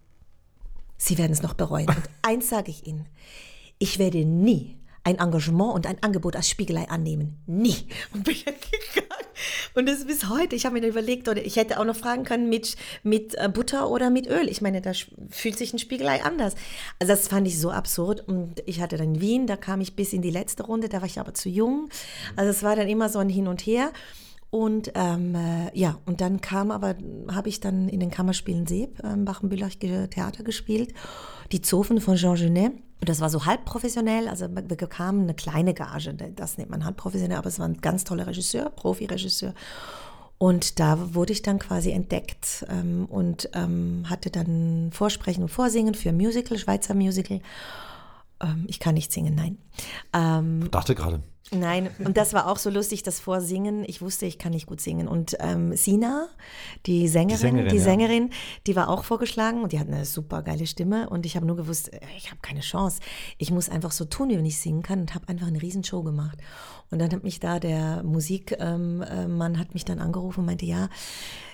Sie werden es noch bereuen. Und eins sage ich Ihnen, ich werde nie ein Engagement und ein Angebot als Spiegelei annehmen. Nie. Und bin dann gegangen. Und das bis heute. Ich habe mir überlegt, oder ich hätte auch noch fragen können mit, mit äh, Butter oder mit Öl. Ich meine, da fühlt sich ein Spiegelei anders. Also das fand ich so absurd. Und ich hatte dann Wien, da kam ich bis in die letzte Runde, da war ich aber zu jung. Also es war dann immer so ein Hin und Her. Und ähm, äh, ja, und dann kam aber, habe ich dann in den Kammerspielen Seeb, ähm, Bachenbüllach Theater gespielt, die Zofen von Jean Genet. Und das war so halb professionell, also wir bekamen eine kleine Gage, das nennt man halb professionell, aber es war ein ganz toller Regisseur, Profi-Regisseur. Und da wurde ich dann quasi entdeckt ähm, und ähm, hatte dann Vorsprechen und Vorsingen für Musical, Schweizer Musical. Ähm, ich kann nicht singen, nein. Ähm, Dachte gerade. Nein, und das war auch so lustig, das Vorsingen. Ich wusste, ich kann nicht gut singen. Und ähm, Sina, die Sängerin, Sängerin, die ja. Sängerin, die war auch vorgeschlagen und die hat eine super geile Stimme. Und ich habe nur gewusst, äh, ich habe keine Chance. Ich muss einfach so tun, wie wenn ich singen kann und habe einfach eine Riesenshow gemacht. Und dann hat mich da der Musikmann ähm, Mann hat mich dann angerufen und meinte, ja,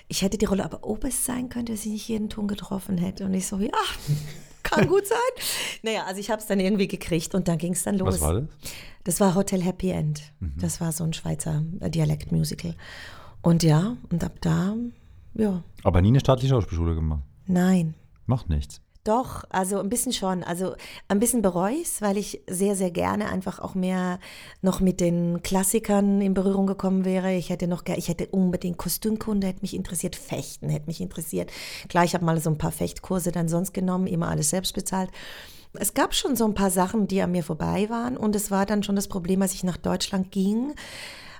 ich hätte die Rolle, aber ob es sein könnte, dass ich nicht jeden Ton getroffen hätte. Und ich so, ja, kann gut sein. Naja, also ich habe es dann irgendwie gekriegt und dann ging es dann los. Was war das? Das war Hotel Happy End. Das war so ein Schweizer äh, Dialektmusical. Und ja, und ab da, ja, Aber nie eine staatliche Schauspielschule gemacht. nein. Macht nichts. Doch, also ein bisschen schon. Also ein bisschen bereue ich weil ich sehr, sehr gerne einfach auch mehr noch mit den Klassikern in Berührung gekommen wäre. Ich hätte noch, ich hätte unbedingt Kostümkunde, hätte mich interessiert, Fechten hätte mich interessiert. Klar, ich habe mal so ein paar Fechtkurse dann sonst genommen, immer alles selbst bezahlt. Es gab schon so ein paar Sachen, die an mir vorbei waren und es war dann schon das Problem, als ich nach Deutschland ging,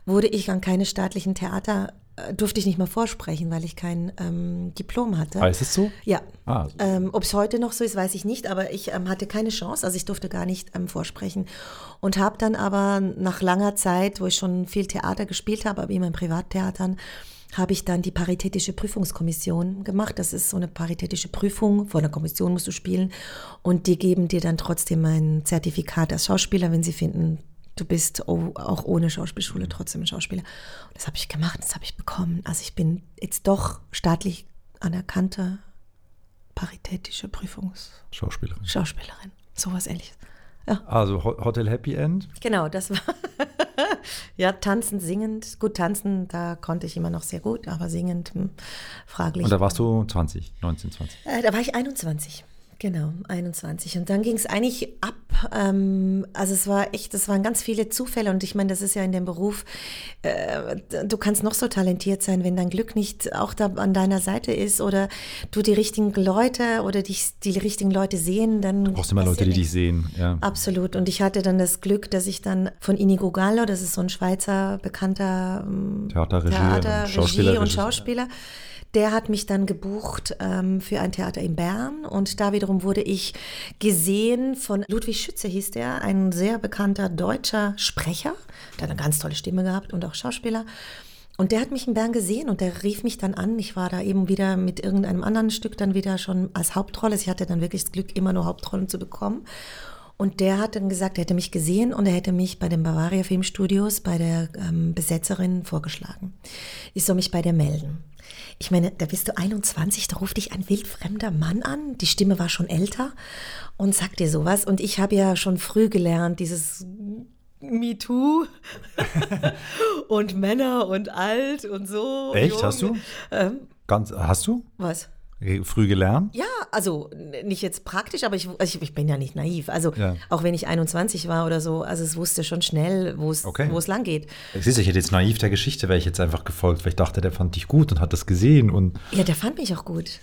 wurde ich an keine staatlichen Theater, durfte ich nicht mal vorsprechen, weil ich kein ähm, Diplom hatte. Ah, ist es so? Ja. Ah, Ähm, Ob es heute noch so ist, weiß ich nicht, aber ich ähm, hatte keine Chance, also ich durfte gar nicht ähm, vorsprechen. Und habe dann aber nach langer Zeit, wo ich schon viel Theater gespielt habe, aber immer in Privattheatern, habe ich dann die Paritätische Prüfungskommission gemacht. Das ist so eine paritätische Prüfung. Vor einer Kommission musst du spielen. Und die geben dir dann trotzdem ein Zertifikat als Schauspieler, wenn sie finden, du bist auch ohne Schauspielschule trotzdem ein Schauspieler. Und das habe ich gemacht, das habe ich bekommen. Also ich bin jetzt doch staatlich anerkannte paritätische Prüfungsschauspielerin. Schauspielerin. Sowas ähnliches. Also Ho- Hotel Happy End. Genau, das war. ja, tanzend, singend. Gut, tanzen, da konnte ich immer noch sehr gut, aber singend, hm, fraglich. Und da warst du 20, 19, 20. Äh, da war ich 21. Genau, 21. Und dann ging es eigentlich ab ähm, also es war echt, es waren ganz viele Zufälle und ich meine, das ist ja in dem Beruf, äh, du kannst noch so talentiert sein, wenn dein Glück nicht auch da an deiner Seite ist oder du die richtigen Leute oder dich, die richtigen Leute sehen, dann. Du brauchst immer Leute, die dich sehen, ja. Absolut. Und ich hatte dann das Glück, dass ich dann von Inigo Gallo, das ist so ein Schweizer bekannter ähm, Theaterregie, Theater, Schauspieler, und Schauspieler. Der hat mich dann gebucht ähm, für ein Theater in Bern und da wiederum wurde ich gesehen von Ludwig Schütze hieß der, ein sehr bekannter deutscher Sprecher, der hat eine ganz tolle Stimme gehabt und auch Schauspieler. Und der hat mich in Bern gesehen und der rief mich dann an. Ich war da eben wieder mit irgendeinem anderen Stück dann wieder schon als Hauptrolle. Ich hatte dann wirklich das Glück, immer nur Hauptrollen zu bekommen. Und der hat dann gesagt, er hätte mich gesehen und er hätte mich bei den Bavaria Filmstudios bei der ähm, Besetzerin vorgeschlagen. Ich soll mich bei der melden. Ich meine, da bist du 21, da ruft dich ein wildfremder Mann an. Die Stimme war schon älter und sagt dir sowas. Und ich habe ja schon früh gelernt, dieses MeToo und Männer und alt und so. Echt? Jung. Hast du? Ähm, Ganz, hast du? Was? Früh gelernt? Ja, also nicht jetzt praktisch, aber ich, also ich, ich bin ja nicht naiv. Also ja. auch wenn ich 21 war oder so, also es wusste schon schnell, wo es, okay. lang geht. Siehst du, ich hätte jetzt naiv der Geschichte, wäre ich jetzt einfach gefolgt, weil ich dachte, der fand dich gut und hat das gesehen und. Ja, der fand mich auch gut.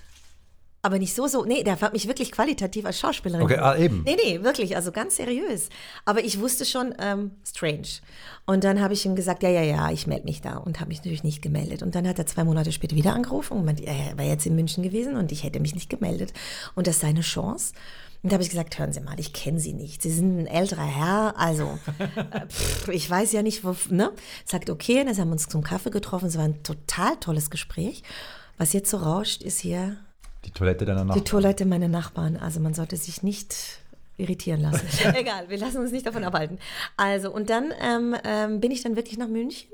Aber nicht so, so. Nee, der fand mich wirklich qualitativ als Schauspielerin. Okay, ah, eben. Nee, nee, wirklich, also ganz seriös. Aber ich wusste schon, ähm, strange. Und dann habe ich ihm gesagt, ja, ja, ja, ich melde mich da. Und habe mich natürlich nicht gemeldet. Und dann hat er zwei Monate später wieder angerufen und meinte, er wäre jetzt in München gewesen und ich hätte mich nicht gemeldet. Und das ist seine Chance. Und da habe ich gesagt, hören Sie mal, ich kenne Sie nicht. Sie sind ein älterer Herr, also äh, pff, ich weiß ja nicht, wo, ne? Sagt, okay, dann haben wir uns zum Kaffee getroffen. Es war ein total tolles Gespräch. Was jetzt so rauscht, ist hier die Toilette deiner Nachbarn. Die Toilette meiner Nachbarn. Also man sollte sich nicht irritieren lassen. Egal, wir lassen uns nicht davon abhalten. Also, und dann ähm, ähm, bin ich dann wirklich nach München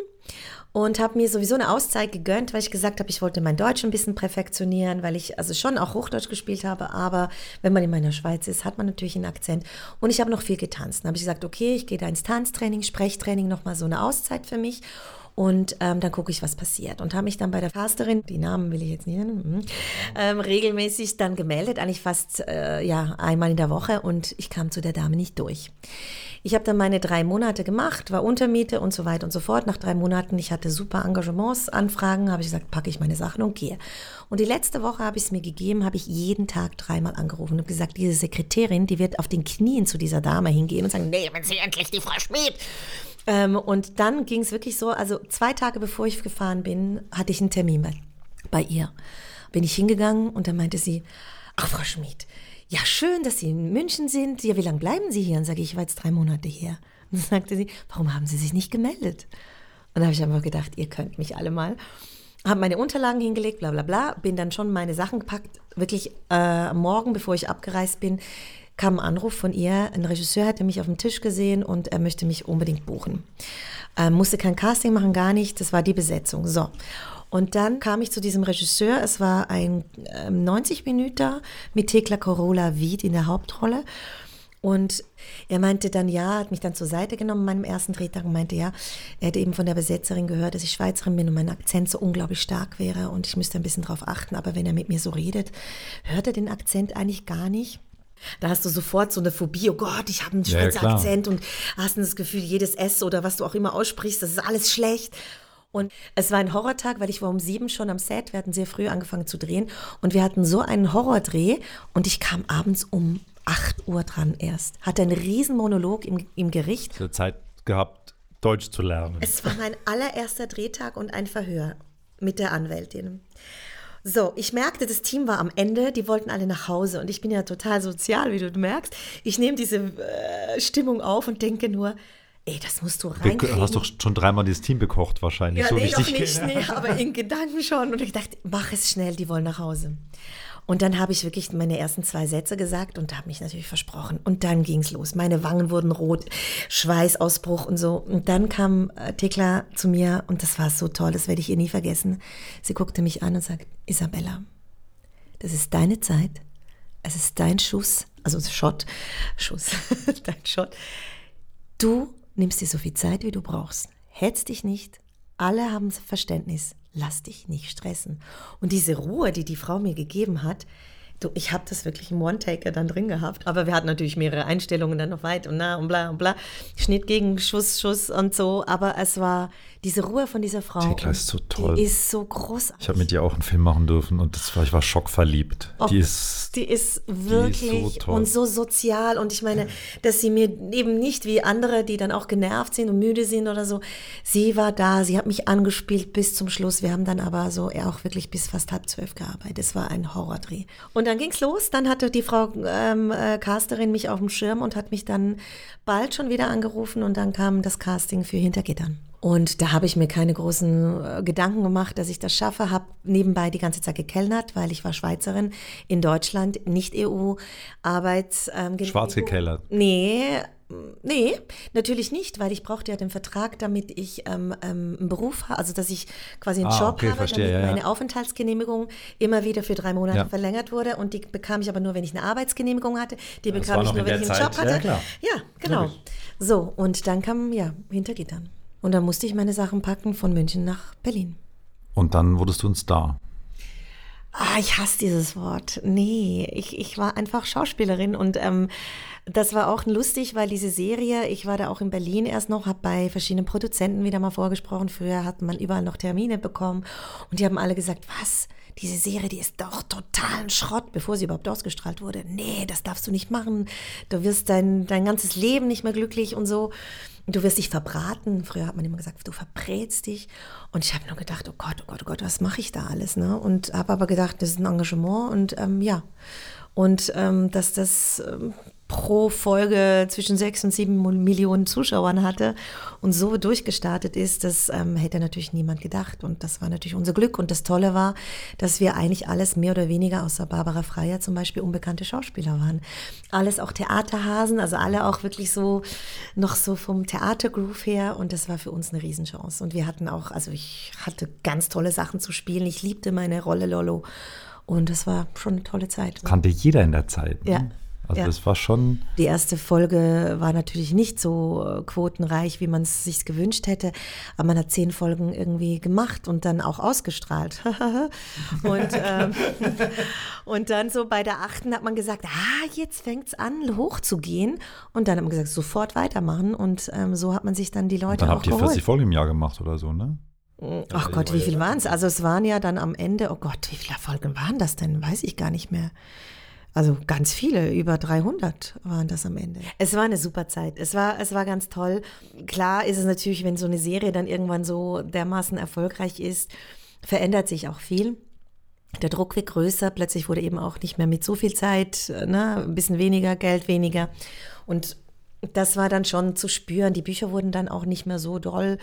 und habe mir sowieso eine Auszeit gegönnt, weil ich gesagt habe, ich wollte mein Deutsch ein bisschen perfektionieren, weil ich also schon auch Hochdeutsch gespielt habe, aber wenn man in meiner Schweiz ist, hat man natürlich einen Akzent. Und ich habe noch viel getanzt. Dann habe ich gesagt, okay, ich gehe da ins Tanztraining, Sprechtraining, nochmal so eine Auszeit für mich und ähm, dann gucke ich, was passiert. Und habe mich dann bei der Casterin, die Namen will ich jetzt nicht nennen, mhm, ähm, regelmäßig dann gemeldet, eigentlich fast äh, ja, einmal in der Woche und ich kam zu der Dame nicht durch. Ich habe dann meine drei Monate gemacht, war Untermiete und so weiter und so fort. Nach drei Monaten, ich hatte super Engagements, Anfragen, habe ich gesagt, packe ich meine Sachen und gehe. Und die letzte Woche habe ich es mir gegeben, habe ich jeden Tag dreimal angerufen und gesagt, diese Sekretärin, die wird auf den Knien zu dieser Dame hingehen und sagen, nehmen Sie endlich die Frau Schmid. Ähm, und dann ging es wirklich so, also zwei Tage bevor ich gefahren bin, hatte ich einen Termin bei, bei ihr. Bin ich hingegangen und dann meinte sie, ach Frau Schmid, ja schön, dass Sie in München sind. Ja, wie lange bleiben Sie hier? Und sage ich, ich war jetzt drei Monate hier. Und dann sagte sie, warum haben Sie sich nicht gemeldet? Und da habe ich einfach gedacht, ihr könnt mich alle mal. Habe meine Unterlagen hingelegt, bla bla bla, bin dann schon meine Sachen gepackt. Wirklich äh, morgen, bevor ich abgereist bin, kam ein Anruf von ihr. Ein Regisseur hatte mich auf dem Tisch gesehen und er möchte mich unbedingt buchen. Ähm, musste kein Casting machen, gar nicht. Das war die Besetzung. So. Und dann kam ich zu diesem Regisseur. Es war ein äh, 90 Minuten mit Tekla Corolla Wied in der Hauptrolle. Und er meinte dann, ja, hat mich dann zur Seite genommen meinem ersten Drehtag und meinte, ja, er hätte eben von der Besetzerin gehört, dass ich Schweizerin bin und mein Akzent so unglaublich stark wäre und ich müsste ein bisschen drauf achten. Aber wenn er mit mir so redet, hört er den Akzent eigentlich gar nicht. Da hast du sofort so eine Phobie, oh Gott, ich habe einen Schweizer ja, Akzent und hast das Gefühl, jedes S oder was du auch immer aussprichst, das ist alles schlecht. Und es war ein Horrortag, weil ich war um sieben schon am Set. Wir hatten sehr früh angefangen zu drehen. Und wir hatten so einen Horrordreh. Und ich kam abends um 8 Uhr dran erst. Hatte einen riesen Monolog im, im Gericht. Zur Zeit gehabt, Deutsch zu lernen. Es war mein allererster Drehtag und ein Verhör mit der Anwältin. So, ich merkte, das Team war am Ende, die wollten alle nach Hause und ich bin ja total sozial, wie du merkst. Ich nehme diese äh, Stimmung auf und denke nur, ey, das musst du rein. Du hast doch schon dreimal dieses Team bekocht wahrscheinlich. Ja, so nee, noch nicht, nee, aber in Gedanken schon. Und ich dachte, mach es schnell, die wollen nach Hause. Und dann habe ich wirklich meine ersten zwei Sätze gesagt und habe mich natürlich versprochen. Und dann ging es los. Meine Wangen wurden rot, Schweißausbruch und so. Und dann kam äh, Tekla zu mir und das war so toll, das werde ich ihr nie vergessen. Sie guckte mich an und sagt, Isabella, das ist deine Zeit. Es ist dein Schuss, also Shot, Schuss, dein Shot. Du nimmst dir so viel Zeit, wie du brauchst. Hetz dich nicht. Alle haben Verständnis lass dich nicht stressen. Und diese Ruhe, die die Frau mir gegeben hat, Du, ich habe das wirklich im One-Taker dann drin gehabt. Aber wir hatten natürlich mehrere Einstellungen dann noch weit und na und bla und bla. Schnitt gegen Schuss, Schuss und so. Aber es war diese Ruhe von dieser Frau. Thekla ist so toll. Die ist so großartig. Ich habe mit ihr auch einen Film machen dürfen und das war, ich war schockverliebt. Oh, die ist, die ist wirklich die ist so toll. und so sozial. Und ich meine, dass sie mir eben nicht wie andere, die dann auch genervt sind und müde sind oder so. Sie war da, sie hat mich angespielt bis zum Schluss. Wir haben dann aber so auch wirklich bis fast halb zwölf gearbeitet. Es war ein Horrordreh. Und dann ging's los. Dann hatte die Frau ähm, äh, Casterin mich auf dem Schirm und hat mich dann bald schon wieder angerufen und dann kam das Casting für Hintergittern. Und da habe ich mir keine großen äh, Gedanken gemacht, dass ich das schaffe. Habe nebenbei die ganze Zeit gekellnert, weil ich war Schweizerin in Deutschland, nicht EU. Arbeits ähm, Schwarz gekellert. Nee, Nee, natürlich nicht, weil ich brauchte ja den Vertrag, damit ich ähm, ähm, einen Beruf habe, also dass ich quasi einen Ah, Job okay, habe, verstehe, damit ja, ja. meine Aufenthaltsgenehmigung immer wieder für drei Monate Ja. verlängert wurde und die bekam ich aber nur, wenn ich eine Arbeitsgenehmigung hatte. Die bekam ich nur, wenn ich einen Zeit. Job hatte. Ja, klar. Ja, genau. So, und dann kam, ja, Hintergittern. Und dann musste ich meine Sachen packen von München nach Berlin. Und dann wurdest du ein Star. Ah, ich hasse dieses Wort. Nee, ich, ich war einfach Schauspielerin und ähm, das war auch lustig, weil diese Serie, ich war da auch in Berlin erst noch, habe bei verschiedenen Produzenten wieder mal vorgesprochen. Früher hat man überall noch Termine bekommen und die haben alle gesagt, was? Diese Serie, die ist doch total ein Schrott, bevor sie überhaupt ausgestrahlt wurde. Nee, das darfst du nicht machen. Du wirst dein, dein ganzes Leben nicht mehr glücklich und so. Du wirst dich verbraten. Früher hat man immer gesagt, du verbrätst dich. Und ich habe nur gedacht, oh Gott, oh Gott, oh Gott, was mache ich da alles? Ne? Und habe aber gedacht, das ist ein Engagement und ähm, ja. Und ähm, dass das ähm, pro Folge zwischen sechs und sieben Millionen Zuschauern hatte und so durchgestartet ist, das ähm, hätte natürlich niemand gedacht. Und das war natürlich unser Glück. Und das Tolle war, dass wir eigentlich alles mehr oder weniger, außer Barbara Freier zum Beispiel, unbekannte Schauspieler waren. Alles auch Theaterhasen, also alle auch wirklich so noch so vom Theatergroove her. Und das war für uns eine Riesenchance. Und wir hatten auch, also ich hatte ganz tolle Sachen zu spielen. Ich liebte meine Rolle Lolo. Und das war schon eine tolle Zeit. Kannte jeder in der Zeit. Ne? Ja. Also Ja. das war schon. Die erste Folge war natürlich nicht so äh, quotenreich, wie man es sich gewünscht hätte, aber man hat zehn Folgen irgendwie gemacht und dann auch ausgestrahlt. und, ähm, und dann so bei der achten hat man gesagt, ah, jetzt fängt's an, hochzugehen. Und dann hat man gesagt, sofort weitermachen. Und ähm, so hat man sich dann die Leute Dann auch habt ihr geholt. 40 Folgen im Jahr gemacht oder so, ne? Ach Gott, wie viel waren es? Also es waren ja dann am Ende, oh Gott, wie viele Folgen waren das denn? Weiß ich gar nicht mehr. Also ganz viele, über 300 waren das am Ende. Es war eine super Zeit. Es war, es war ganz toll. Klar ist es natürlich, wenn so eine Serie dann irgendwann so dermaßen erfolgreich ist, verändert sich auch viel. Der Druck wird größer. Plötzlich wurde eben auch nicht mehr mit so viel Zeit, äh, ne, ein bisschen weniger, Geld weniger. Und das war dann schon zu spüren. Die Bücher wurden dann auch nicht mehr so doll.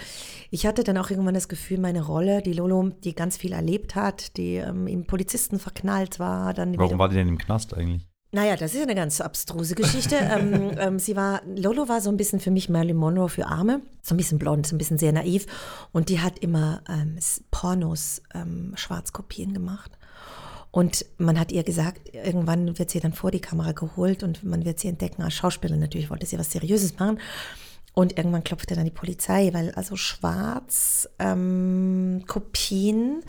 Ich hatte dann auch irgendwann das Gefühl, meine Rolle, die Lolo, die ganz viel erlebt hat, die ähm, im Polizisten verknallt war, dann Warum war die denn im Knast eigentlich? naja, das ist eine ganz abstruse Geschichte. ähm, ähm, sie war, Lolo war so ein bisschen für mich Marilyn Monroe für Arme. So ein bisschen blond, so ein bisschen sehr naiv. Und die hat immer ähm, Pornos, ähm, Schwarzkopien gemacht. Und man hat ihr gesagt, irgendwann wird sie dann vor die Kamera geholt und man wird sie entdecken als Schauspielerin. Natürlich wollte sie was Seriöses machen. Und irgendwann klopfte dann die Polizei, weil also schwarz ähm, Kopien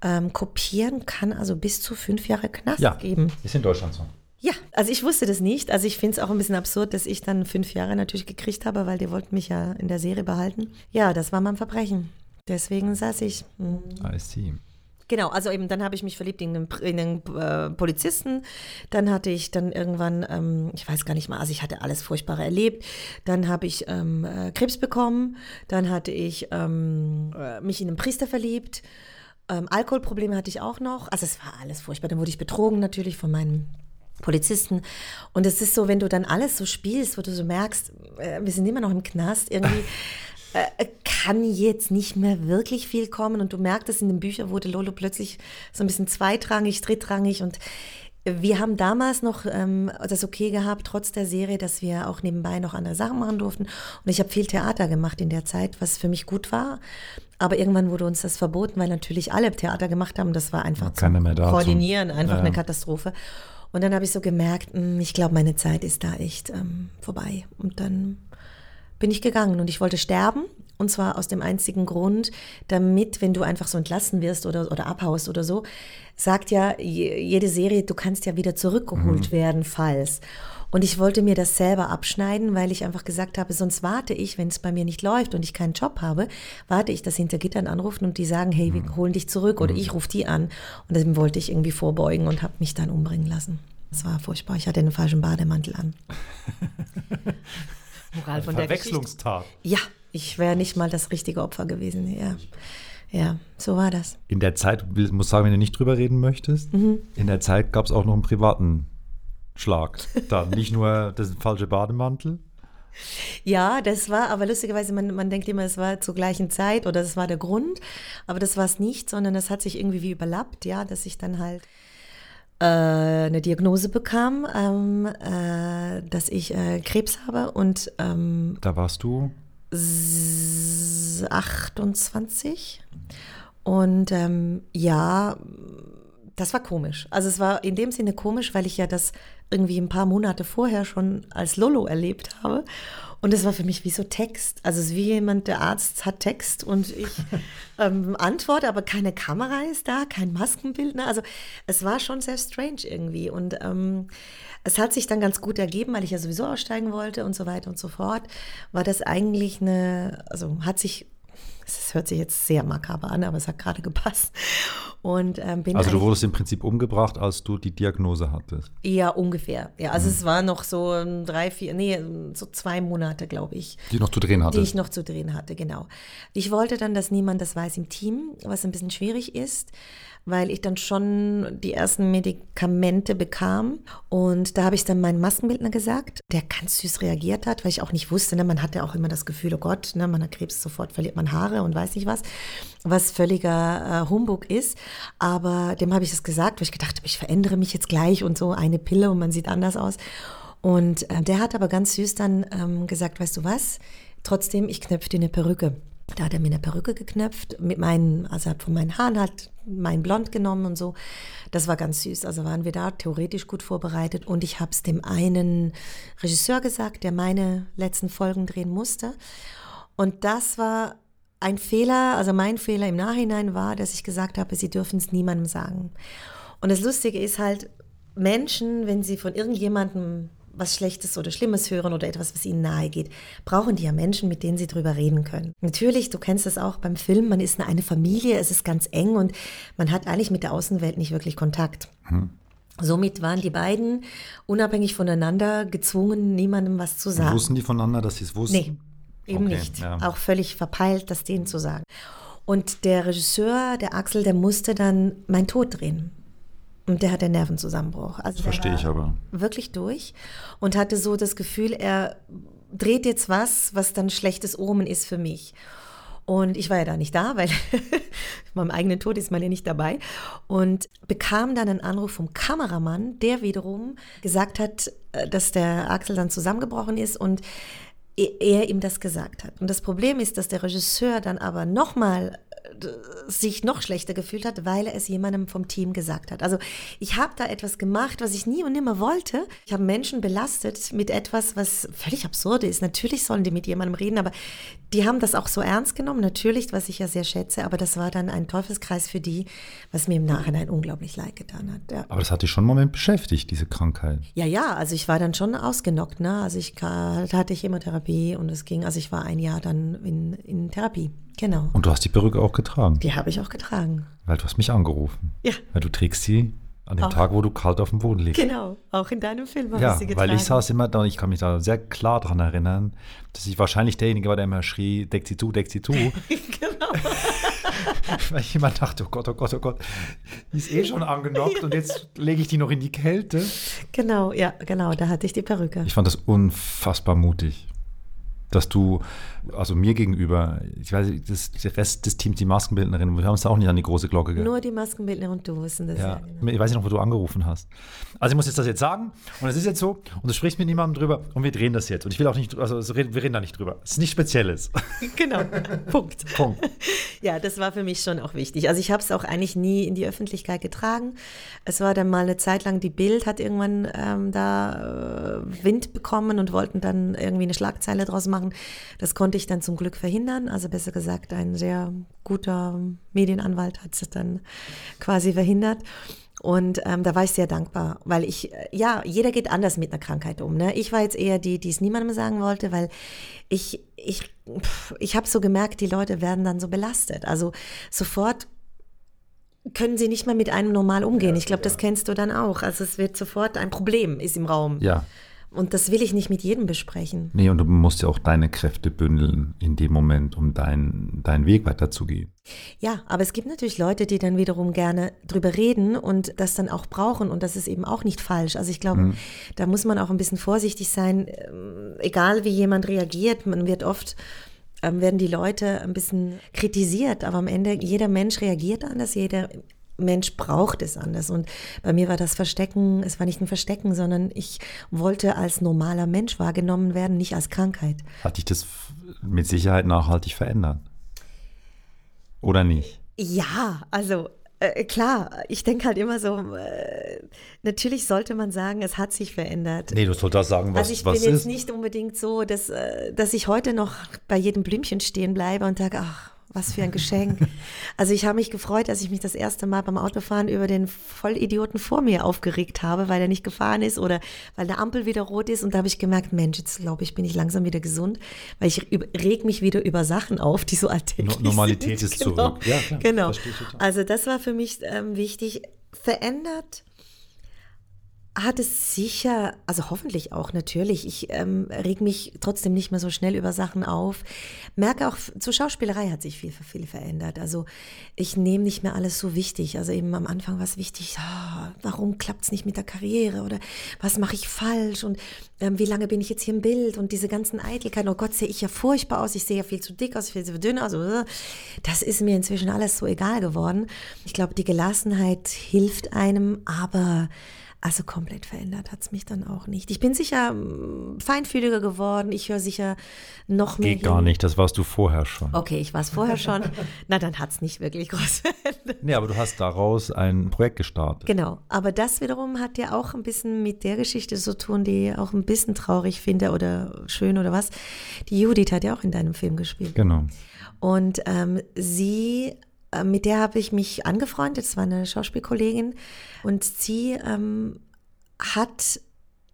ähm, kopieren kann also bis zu fünf Jahre Knast geben. ist in Deutschland so. Ja, also ich wusste das nicht. Also ich finde es auch ein bisschen absurd, dass ich dann fünf Jahre natürlich gekriegt habe, weil die wollten mich ja in der Serie behalten. Ja, das war mein Verbrechen. Deswegen saß ich. Mhm. I see. Genau, also eben dann habe ich mich verliebt in einen, in einen äh, Polizisten. Dann hatte ich dann irgendwann, ähm, ich weiß gar nicht mal, also ich hatte alles Furchtbare erlebt. Dann habe ich ähm, äh, Krebs bekommen. Dann hatte ich ähm, äh, mich in einen Priester verliebt. Ähm, Alkoholprobleme hatte ich auch noch. Also es war alles furchtbar. Dann wurde ich betrogen natürlich von meinem Polizisten. Und es ist so, wenn du dann alles so spielst, wo du so merkst, äh, wir sind immer noch im Knast, irgendwie äh, kann jetzt nicht mehr wirklich viel kommen. Und du merkst es in den Büchern, wurde Lolo plötzlich so ein bisschen zweitrangig, drittrangig. Und wir haben damals noch ähm, das okay gehabt, trotz der Serie, dass wir auch nebenbei noch andere Sachen machen durften. Und ich habe viel Theater gemacht in der Zeit, was für mich gut war. Aber irgendwann wurde uns das verboten, weil natürlich alle Theater gemacht haben. Das war einfach Ja, zum- Koordinieren, einfach Ja, eine. Katastrophe. Und dann habe ich so gemerkt, mh, ich glaube, meine Zeit ist da echt ähm, vorbei. Und dann bin ich gegangen und ich wollte sterben. Und zwar aus dem einzigen Grund, damit, wenn du einfach so entlassen wirst oder, oder abhaust oder so, sagt ja jede Serie, du kannst ja wieder zurückgeholt mhm. werden, falls. Und ich wollte mir das selber abschneiden, weil ich einfach gesagt habe, sonst warte ich, wenn es bei mir nicht läuft und ich keinen Job habe, warte ich, dass hinter Gittern anrufen und die sagen, hey, wir mhm. holen dich zurück oder mhm. ich rufe die an. Und dem wollte ich irgendwie vorbeugen und habe mich dann umbringen lassen. Das war furchtbar. Ich hatte einen falschen Bademantel an. Moral von der Verwechslungstat. Ja, ich wäre nicht mal das richtige Opfer gewesen. Ja. Ja, so war das. In der Zeit, ich muss sagen, wenn du nicht drüber reden möchtest, mhm. in der Zeit gab es auch noch einen privaten Schlag. Da nicht nur das falsche Bademantel. Ja, das war, aber lustigerweise, man, man denkt immer, es war zur gleichen Zeit oder das war der Grund, aber das war es nicht, sondern das hat sich irgendwie wie überlappt, ja, dass ich dann halt eine Diagnose bekam, ähm, äh, dass ich äh, Krebs habe und ähm, da warst du 28 und ähm, ja, das war komisch. Also es war in dem Sinne komisch, weil ich ja das irgendwie ein paar Monate vorher schon als Lolo erlebt habe. Und es war für mich wie so Text. Also es ist wie jemand, der Arzt hat Text und ich ähm, antworte, aber keine Kamera ist da, kein Maskenbildner. Also es war schon sehr strange irgendwie. Und ähm, es hat sich dann ganz gut ergeben, weil ich ja sowieso aussteigen wollte und so weiter und so fort. War das eigentlich eine, also hat sich das hört sich jetzt sehr makaber an, aber es hat gerade gepasst. Und, ähm, bin also du wurdest im Prinzip umgebracht, als du die Diagnose hattest? Ja, ungefähr. Ja, also mhm. es war noch so drei, vier, nee, so zwei Monate, glaube ich. Die noch zu drehen hatte? Die ich noch zu drehen hatte, genau. Ich wollte dann, dass niemand das weiß im Team, was ein bisschen schwierig ist weil ich dann schon die ersten Medikamente bekam. Und da habe ich dann meinen Maskenbildner gesagt, der ganz süß reagiert hat, weil ich auch nicht wusste, ne, man hatte auch immer das Gefühl, oh Gott, ne, man hat Krebs, sofort verliert man Haare und weiß nicht was, was völliger äh, Humbug ist. Aber dem habe ich das gesagt, weil ich gedacht habe, ich verändere mich jetzt gleich und so eine Pille und man sieht anders aus. Und äh, der hat aber ganz süß dann ähm, gesagt, weißt du was, trotzdem, ich knöpfe dir eine Perücke. Da hat er mir eine Perücke geknöpft, mit meinen, also hat von meinen Haaren halt mein Blond genommen und so. Das war ganz süß. Also waren wir da theoretisch gut vorbereitet. Und ich habe es dem einen Regisseur gesagt, der meine letzten Folgen drehen musste. Und das war ein Fehler, also mein Fehler im Nachhinein war, dass ich gesagt habe, sie dürfen es niemandem sagen. Und das Lustige ist halt, Menschen, wenn sie von irgendjemandem was Schlechtes oder Schlimmes hören oder etwas, was ihnen nahe geht, brauchen die ja Menschen, mit denen sie drüber reden können. Natürlich, du kennst das auch beim Film, man ist eine Familie, es ist ganz eng und man hat eigentlich mit der Außenwelt nicht wirklich Kontakt. Hm. Somit waren die beiden unabhängig voneinander gezwungen, niemandem was zu sagen. Wussten die voneinander, dass sie es wussten? Nee, eben okay, nicht. Ja. Auch völlig verpeilt, das denen zu sagen. Und der Regisseur, der Axel, der musste dann mein Tod drehen. Und der hatte Nervenzusammenbruch. Also Verstehe ich aber. Wirklich durch und hatte so das Gefühl, er dreht jetzt was, was dann schlechtes Omen ist für mich. Und ich war ja da nicht da, weil beim eigenen Tod ist man ja nicht dabei. Und bekam dann einen Anruf vom Kameramann, der wiederum gesagt hat, äh, dass der Axel dann zusammengebrochen ist und er ihm das gesagt hat. Und das Problem ist, dass der Regisseur dann aber nochmal sich noch schlechter gefühlt hat, weil er es jemandem vom Team gesagt hat. Also ich habe da etwas gemacht, was ich nie und nimmer wollte. Ich habe Menschen belastet mit etwas, was völlig absurd ist. Natürlich sollen die mit jemandem reden, aber die haben das auch so ernst genommen. Natürlich, was ich ja sehr schätze, aber das war dann ein Teufelskreis für die, was mir im Nachhinein unglaublich leid getan hat. Ja. Aber das hat dich schon einen Moment beschäftigt, diese Krankheit. Ja, ja, also ich war dann schon ausgenockt. Ne? Also ich hatte Chemotherapie und es ging, also ich war ein Jahr dann in, in Therapie. Genau. Und du hast die Perücke auch getragen? Die habe ich auch getragen. Weil du hast mich angerufen. Ja. Weil du trägst sie an dem auch. Tag, wo du kalt auf dem Boden liegst. Genau, auch in deinem Film habe ja, ich sie getragen. weil ich saß immer da und ich kann mich da sehr klar daran erinnern, dass ich wahrscheinlich derjenige war, der immer schrie, deckt sie zu, deckt sie zu. genau. weil ich immer dachte, oh Gott, oh Gott, oh Gott, die ist eh schon angenockt und jetzt lege ich die noch in die Kälte. Genau, ja, genau, da hatte ich die Perücke. Ich fand das unfassbar mutig dass du, also mir gegenüber, ich weiß nicht, das, der Rest des Teams, die Maskenbildnerin, wir haben uns da auch nicht an die große Glocke gehört. Nur die Maskenbildnerin und du wissen das. Ja, ja genau. Ich weiß nicht noch, wo du angerufen hast. Also ich muss jetzt das jetzt sagen und es ist jetzt so und du sprichst mit niemandem drüber und wir drehen das jetzt. Und ich will auch nicht, also wir reden da nicht drüber. Es ist nichts Spezielles. Genau, Punkt. Punkt. Ja, das war für mich schon auch wichtig. Also ich habe es auch eigentlich nie in die Öffentlichkeit getragen. Es war dann mal eine Zeit lang, die Bild hat irgendwann ähm, da äh, Wind bekommen und wollten dann irgendwie eine Schlagzeile draus machen machen. Das konnte ich dann zum Glück verhindern. Also besser gesagt, ein sehr guter Medienanwalt hat es dann quasi verhindert. Und ähm, da war ich sehr dankbar, weil ich, ja, jeder geht anders mit einer Krankheit um. Ne? Ich war jetzt eher die, die es niemandem sagen wollte, weil ich, ich, ich habe so gemerkt, die Leute werden dann so belastet. Also sofort können sie nicht mehr mit einem normal umgehen. Ja, ich glaube, ja. das kennst du dann auch. Also es wird sofort ein Problem ist im Raum. Ja. Und das will ich nicht mit jedem besprechen. Nee, und du musst ja auch deine Kräfte bündeln in dem Moment, um deinen dein Weg weiterzugehen. Ja, aber es gibt natürlich Leute, die dann wiederum gerne drüber reden und das dann auch brauchen und das ist eben auch nicht falsch. Also ich glaube, mhm. da muss man auch ein bisschen vorsichtig sein, ähm, egal wie jemand reagiert. Man wird oft ähm, werden die Leute ein bisschen kritisiert, aber am Ende jeder Mensch reagiert anders, jeder Mensch braucht es anders. Und bei mir war das Verstecken, es war nicht ein Verstecken, sondern ich wollte als normaler Mensch wahrgenommen werden, nicht als Krankheit. Hat dich das mit Sicherheit nachhaltig verändert? Oder nicht? Ja, also äh, klar, ich denke halt immer so, äh, natürlich sollte man sagen, es hat sich verändert. Nee, du solltest sagen, was, also ich was bin jetzt nicht unbedingt so, dass, äh, dass ich heute noch bei jedem Blümchen stehen bleibe und sage, ach, was für ein Geschenk. Also ich habe mich gefreut, als ich mich das erste Mal beim Autofahren über den Vollidioten vor mir aufgeregt habe, weil er nicht gefahren ist oder weil der Ampel wieder rot ist. Und da habe ich gemerkt, Mensch, jetzt glaube ich, bin ich langsam wieder gesund, weil ich reg mich wieder über Sachen auf, die so alltäglich no Normalität sind. ist genau. zurück. Ja, klar, genau. Also das war für mich ähm, wichtig. Verändert hat es sicher, also hoffentlich auch natürlich. Ich ähm, reg mich trotzdem nicht mehr so schnell über Sachen auf. Merke auch, zur Schauspielerei hat sich viel, viel verändert. Also ich nehme nicht mehr alles so wichtig. Also eben am Anfang war es wichtig, oh, warum klappt es nicht mit der Karriere oder was mache ich falsch und ähm, wie lange bin ich jetzt hier im Bild und diese ganzen Eitelkeiten. Oh Gott, sehe ich ja furchtbar aus, ich sehe ja viel zu dick aus, viel zu dünn aus. Also, das ist mir inzwischen alles so egal geworden. Ich glaube, die Gelassenheit hilft einem, aber also komplett verändert hat es mich dann auch nicht. Ich bin sicher mm, feinfühliger geworden. Ich höre sicher noch mehr. Geht gar nicht, das warst du vorher schon. Okay, ich war es vorher schon. Na, dann hat es nicht wirklich groß verändert. Nee, aber du hast daraus ein Projekt gestartet. Genau, aber das wiederum hat ja auch ein bisschen mit der Geschichte zu tun, die auch ein bisschen traurig finde oder schön oder was. Die Judith hat ja auch in deinem Film gespielt. Genau. Und ähm, sie mit der habe ich mich angefreundet, das war eine Schauspielkollegin und sie ähm, hat,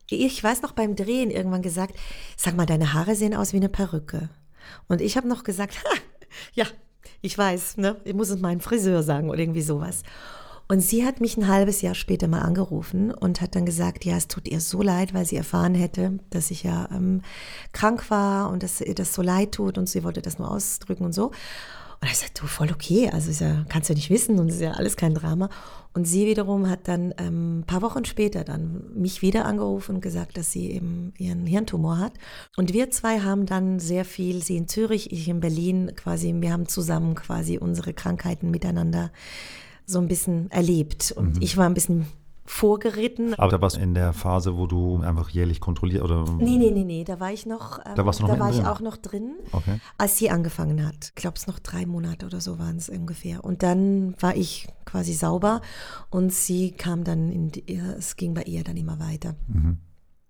ich weiß noch beim Drehen irgendwann gesagt, sag mal, deine Haare sehen aus wie eine Perücke. Und ich habe noch gesagt, ja, ich weiß, ne? ich muss es meinem Friseur sagen oder irgendwie sowas. Und sie hat mich ein halbes Jahr später mal angerufen und hat dann gesagt, ja, es tut ihr so leid, weil sie erfahren hätte, dass ich ja ähm, krank war und dass ihr das so leid tut und sie wollte das nur ausdrücken und so. Und ich sagte, du, voll okay, also ist ja, kannst du nicht wissen und ist ja alles kein Drama. Und sie wiederum hat dann ähm, ein paar Wochen später dann mich wieder angerufen und gesagt, dass sie eben ihren Hirntumor hat. Und wir zwei haben dann sehr viel, sie in Zürich, ich in Berlin quasi, wir haben zusammen quasi unsere Krankheiten miteinander so ein bisschen erlebt. Und mhm. ich war ein bisschen vorgeritten. Aber da warst du in der Phase, wo du einfach jährlich kontrolliert oder? Nee, nee, nee, nee, da war ich noch, ähm, da, warst du noch da war drin? ich auch noch drin, okay. als sie angefangen hat. Ich glaube, es noch drei Monate oder so waren es ungefähr. Und dann war ich quasi sauber und sie kam dann in die, es ging bei ihr dann immer weiter. Mhm.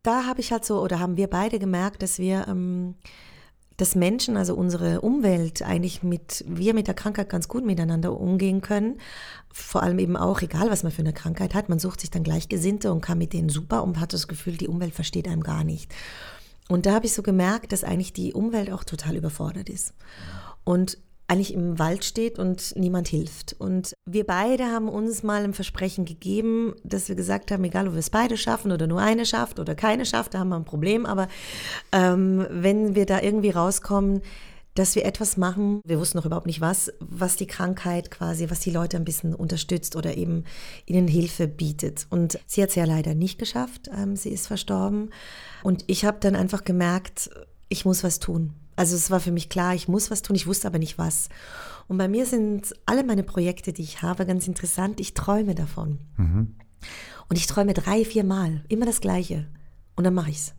Da habe ich halt so, oder haben wir beide gemerkt, dass wir ähm, dass Menschen, also unsere Umwelt, eigentlich mit, wir mit der Krankheit ganz gut miteinander umgehen können. Vor allem eben auch, egal was man für eine Krankheit hat, man sucht sich dann Gleichgesinnte und kann mit denen super und hat das Gefühl, die Umwelt versteht einem gar nicht. Und da habe ich so gemerkt, dass eigentlich die Umwelt auch total überfordert ist. Und eigentlich im Wald steht und niemand hilft. Und wir beide haben uns mal ein Versprechen gegeben, dass wir gesagt haben, egal ob wir es beide schaffen oder nur eine schafft oder keine schafft, da haben wir ein Problem. Aber ähm, wenn wir da irgendwie rauskommen, dass wir etwas machen, wir wussten noch überhaupt nicht was, was die Krankheit quasi, was die Leute ein bisschen unterstützt oder eben ihnen Hilfe bietet. Und sie hat es ja leider nicht geschafft, ähm, sie ist verstorben. Und ich habe dann einfach gemerkt, ich muss was tun. Also es war für mich klar, ich muss was tun, ich wusste aber nicht was. Und bei mir sind alle meine Projekte, die ich habe, ganz interessant. Ich träume davon. Mhm. Und ich träume drei, vier Mal, immer das Gleiche. Und dann mache ich es.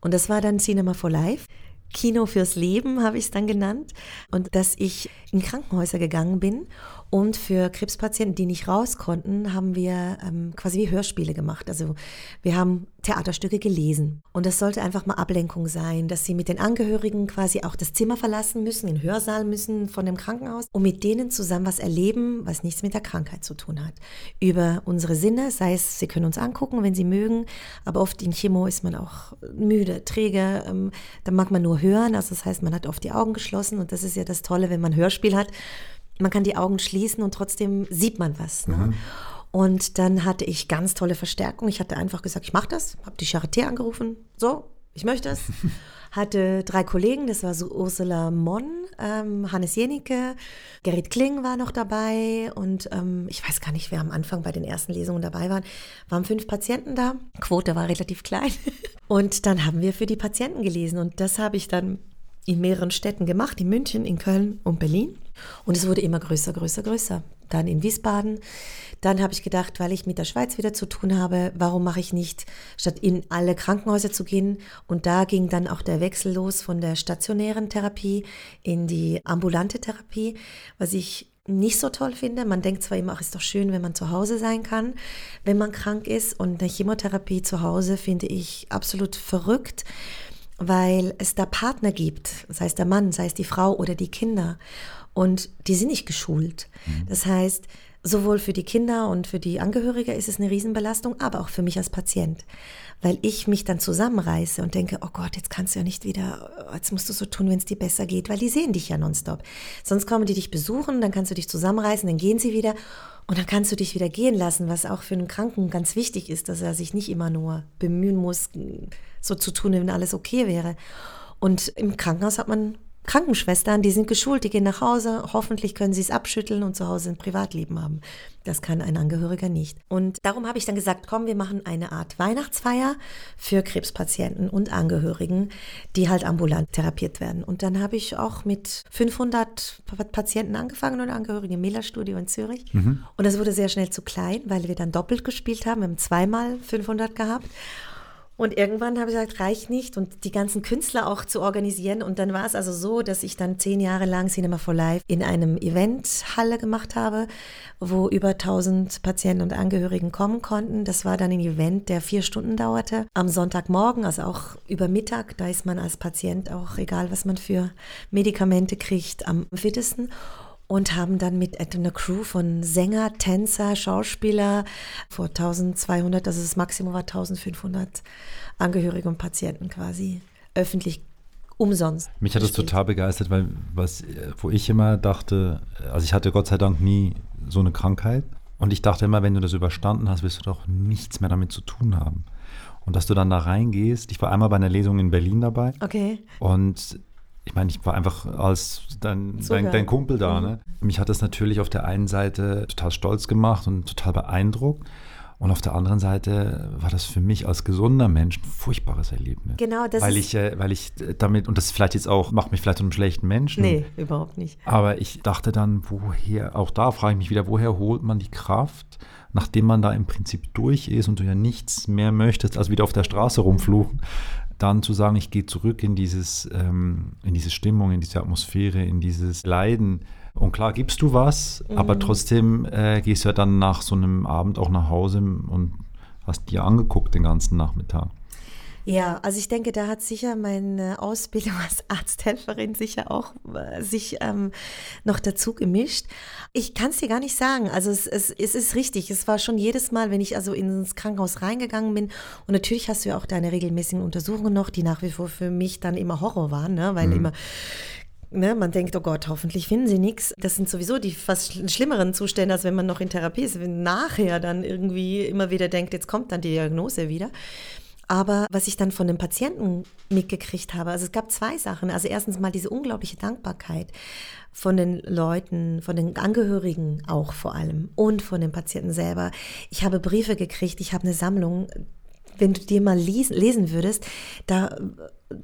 Und das war dann Cinema for Life. Kino fürs Leben habe ich es dann genannt. Und dass ich in Krankenhäuser gegangen bin Und für Krebspatienten, die nicht raus konnten, haben wir ähm, quasi wie Hörspiele gemacht. Also wir haben Theaterstücke gelesen. Und das sollte einfach mal Ablenkung sein, dass sie mit den Angehörigen quasi auch das Zimmer verlassen müssen, den Hörsaal müssen von dem Krankenhaus und mit denen zusammen was erleben, was nichts mit der Krankheit zu tun hat. Über unsere Sinne, sei es, sie können uns angucken, wenn sie mögen, aber oft in Chemo ist man auch müde, träge, ähm, dann mag man nur hören, also das heißt, man hat oft die Augen geschlossen und das ist ja das Tolle, wenn man Hörspiel hat man kann die Augen schließen und trotzdem sieht man was. Ne? Mhm. Und dann hatte ich ganz tolle Verstärkung. Ich hatte einfach gesagt, ich mache das, habe die Charité angerufen, so, ich möchte es. hatte drei Kollegen, das war so Ursula Monn, ähm, Hannes Jenicke, Gerrit Kling war noch dabei und ähm, ich weiß gar nicht, wer am Anfang bei den ersten Lesungen dabei waren. Waren fünf Patienten da, Quote war relativ klein. Und dann haben wir für die Patienten gelesen und das habe ich dann in mehreren Städten gemacht, in München, in Köln und Berlin. Und es wurde immer größer, größer, größer. Dann in Wiesbaden. Dann habe ich gedacht, weil ich mit der Schweiz wieder zu tun habe, warum mache ich nicht, statt in alle Krankenhäuser zu gehen. Und da ging dann auch der Wechsel los von der stationären Therapie in die ambulante Therapie, was ich nicht so toll finde. Man denkt zwar immer, ach, ist doch schön, wenn man zu Hause sein kann, wenn man krank ist. Und eine Chemotherapie zu Hause finde ich absolut verrückt weil es da Partner gibt, sei es der Mann, sei es die Frau oder die Kinder. Und die sind nicht geschult. Mhm. Das heißt, sowohl für die Kinder und für die Angehörige ist es eine Riesenbelastung, aber auch für mich als Patient. Weil ich mich dann zusammenreiße und denke, oh Gott, jetzt kannst du ja nicht wieder, jetzt musst du so tun, wenn es dir besser geht, weil die sehen dich ja nonstop. Sonst kommen die dich besuchen, dann kannst du dich zusammenreißen, dann gehen sie wieder und dann kannst du dich wieder gehen lassen, was auch für einen Kranken ganz wichtig ist, dass er sich nicht immer nur bemühen muss, so zu tun, wenn alles okay wäre. Und im Krankenhaus hat man Krankenschwestern, die sind geschult, die gehen nach Hause, hoffentlich können sie es abschütteln und zu Hause ein Privatleben haben. Das kann ein Angehöriger nicht. Und darum habe ich dann gesagt, komm, wir machen eine Art Weihnachtsfeier für Krebspatienten und Angehörigen, die halt ambulant therapiert werden. Und dann habe ich auch mit 500 Patienten angefangen und Angehörigen im Miller-Studio in Zürich. Mhm. Und das wurde sehr schnell zu klein, weil wir dann doppelt gespielt haben. Wir haben zweimal 500 gehabt. Und irgendwann habe ich gesagt, reicht nicht und die ganzen Künstler auch zu organisieren. Und dann war es also so, dass ich dann zehn Jahre lang Cinema for Life in einem Eventhalle gemacht habe, wo über 1000 Patienten und Angehörigen kommen konnten. Das war dann ein Event, der vier Stunden dauerte. Am Sonntagmorgen, also auch über Mittag, da ist man als Patient auch, egal was man für Medikamente kriegt, am fittesten und haben dann mit einer Crew von Sänger, Tänzer, Schauspieler vor 1200, also das Maximum war 1500 Angehörige und Patienten quasi öffentlich umsonst. Mich hat das total begeistert, weil was, wo ich immer dachte, also ich hatte Gott sei Dank nie so eine Krankheit und ich dachte immer, wenn du das überstanden hast, wirst du doch nichts mehr damit zu tun haben. Und dass du dann da reingehst, ich war einmal bei einer Lesung in Berlin dabei. Okay. Und ich meine, ich war einfach als dein, dein, dein, Kumpel da. Mhm. Ne? Mich hat das natürlich auf der einen Seite total stolz gemacht und total beeindruckt. Und auf der anderen Seite war das für mich als gesunder Mensch ein furchtbares Erlebnis. Genau, das weil ich, äh, weil ich damit, und das vielleicht jetzt auch, macht mich vielleicht zu einem schlechten Menschen. Nee, überhaupt nicht. Aber ich dachte dann, woher, auch da frage ich mich wieder, woher holt man die Kraft, nachdem man da im Prinzip durch ist und du ja nichts mehr möchtest, als wieder auf der Straße rumfluchen, dann zu sagen, ich gehe zurück in dieses, ähm, in diese Stimmung, in diese Atmosphäre, in dieses Leiden. Und klar gibst du was, mhm. aber trotzdem äh, gehst du ja dann nach so einem Abend auch nach Hause und hast dir angeguckt den ganzen Nachmittag. Ja, also ich denke, da hat sicher meine Ausbildung als Arzthelferin sicher auch äh, sich ähm, noch dazu gemischt. Ich kann es dir gar nicht sagen. Also es, es, es ist richtig. Es war schon jedes Mal, wenn ich also ins Krankenhaus reingegangen bin. Und natürlich hast du ja auch deine regelmäßigen Untersuchungen noch, die nach wie vor für mich dann immer Horror waren, ne? weil mhm. immer Ne, man denkt, oh Gott, hoffentlich finden sie nichts. Das sind sowieso die fast schlimmeren Zustände, als wenn man noch in Therapie ist, wenn nachher dann irgendwie immer wieder denkt, jetzt kommt dann die Diagnose wieder. Aber was ich dann von den Patienten mitgekriegt habe, also es gab zwei Sachen. Also erstens mal diese unglaubliche Dankbarkeit von den Leuten, von den Angehörigen auch vor allem und von den Patienten selber. Ich habe Briefe gekriegt, ich habe eine Sammlung, wenn du dir mal lesen, lesen würdest, da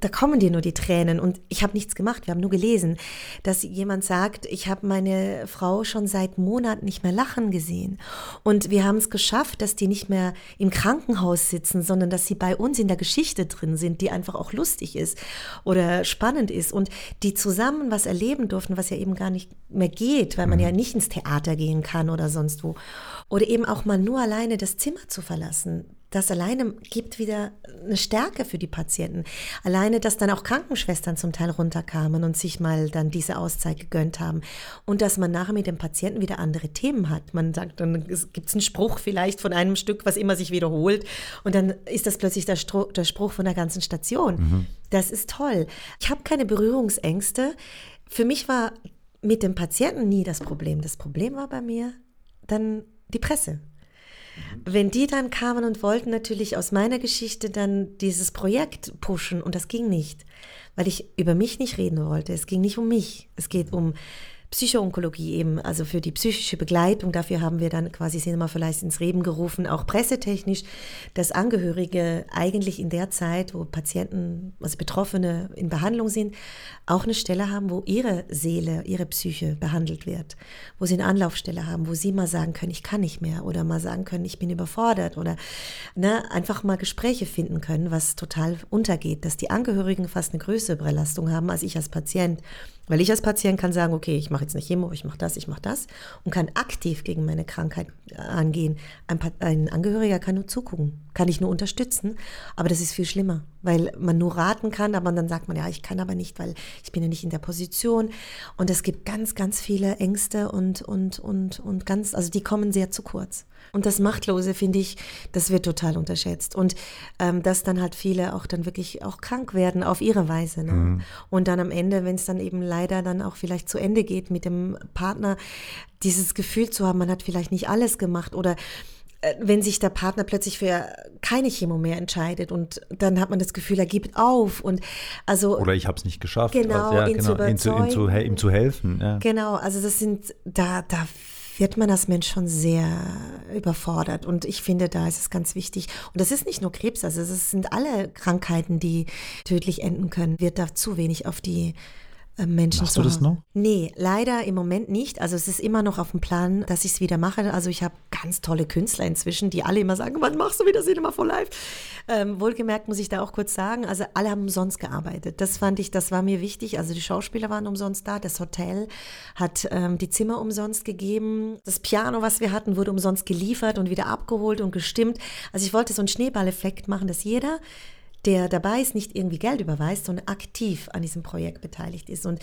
da kommen dir nur die Tränen und ich habe nichts gemacht, wir haben nur gelesen, dass jemand sagt, ich habe meine Frau schon seit Monaten nicht mehr lachen gesehen und wir haben es geschafft, dass die nicht mehr im Krankenhaus sitzen, sondern dass sie bei uns in der Geschichte drin sind, die einfach auch lustig ist oder spannend ist und die zusammen was erleben durften, was ja eben gar nicht mehr geht, weil man mhm. ja nicht ins Theater gehen kann oder sonst wo. Oder eben auch mal nur alleine das Zimmer zu verlassen das alleine gibt wieder eine Stärke für die Patienten. Alleine, dass dann auch Krankenschwestern zum Teil runterkamen und sich mal dann diese Auszeit gegönnt haben. Und dass man nachher mit dem Patienten wieder andere Themen hat. Man sagt, dann gibt es einen Spruch vielleicht von einem Stück, was immer sich wiederholt. Und dann ist das plötzlich der, Stro der Spruch von der ganzen Station. Mhm. Das ist toll. Ich habe keine Berührungsängste. Für mich war mit dem Patienten nie das Problem. Das Problem war bei mir dann die Presse. Wenn die dann kamen und wollten natürlich aus meiner Geschichte dann dieses Projekt pushen und das ging nicht, weil ich über mich nicht reden wollte. Es ging nicht um mich. Es geht um Psychoonkologie eben, also für die psychische Begleitung. Dafür haben wir dann quasi Cinema vielleicht ins Leben gerufen, auch pressetechnisch, dass Angehörige eigentlich in der Zeit, wo Patienten, also Betroffene in Behandlung sind, auch eine Stelle haben, wo ihre Seele, ihre Psyche behandelt wird, wo sie eine Anlaufstelle haben, wo sie mal sagen können, ich kann nicht mehr oder mal sagen können, ich bin überfordert oder ne, einfach mal Gespräche finden können, was total untergeht, dass die Angehörigen fast eine größere Belastung haben als ich als Patient. Weil ich als Patient kann sagen, okay, ich mache jetzt nicht Chemo, ich mache das, ich mache das und kann aktiv gegen meine Krankheit angehen. Ein, ein, Angehöriger kann nur zugucken, kann ich nur unterstützen, aber das ist viel schlimmer, weil man nur raten kann, aber dann sagt man, ja, ich kann aber nicht, weil ich bin ja nicht in der Position. Und es gibt ganz, ganz viele Ängste und, und, und, und ganz, also die kommen sehr zu kurz. Und das Machtlose, finde ich, das wird total unterschätzt. Und ähm, dass dann halt viele auch dann wirklich auch krank werden auf ihre Weise. Ne? Mhm. Und dann am Ende, wenn es dann eben leider dann auch vielleicht zu Ende geht mit dem Partner, dieses Gefühl zu haben, man hat vielleicht nicht alles gemacht oder äh, wenn sich der Partner plötzlich für keine Chemo mehr entscheidet und dann hat man das Gefühl, er gibt auf und also oder ich habe es nicht geschafft, genau, also, ja, ihn, genau zu ihm, zu, ihm, zu, ihm zu helfen. Ja. Genau, also das sind da da wird man als Mensch schon sehr überfordert. Und ich finde, da ist es ganz wichtig. Und das ist nicht nur Krebs, also es sind alle Krankheiten, die tödlich enden können, wird da zu wenig auf die Menschen Machst du das noch? Nee, leider im Moment nicht. Also es ist immer noch auf dem Plan, dass ich es wieder mache. Also ich habe ganz tolle Künstler inzwischen, die alle immer sagen, wann machst du wieder Cinema for Life? Ähm, wohlgemerkt muss ich da auch kurz sagen, also alle haben umsonst gearbeitet. Das fand ich, das war mir wichtig. Also die Schauspieler waren umsonst da, das Hotel hat ähm, die Zimmer umsonst gegeben, das Piano, was wir hatten, wurde umsonst geliefert und wieder abgeholt und gestimmt. Also ich wollte so einen Schneeballeffekt machen, dass jeder der dabei ist, nicht irgendwie Geld überweist, sondern aktiv an diesem Projekt beteiligt ist. Und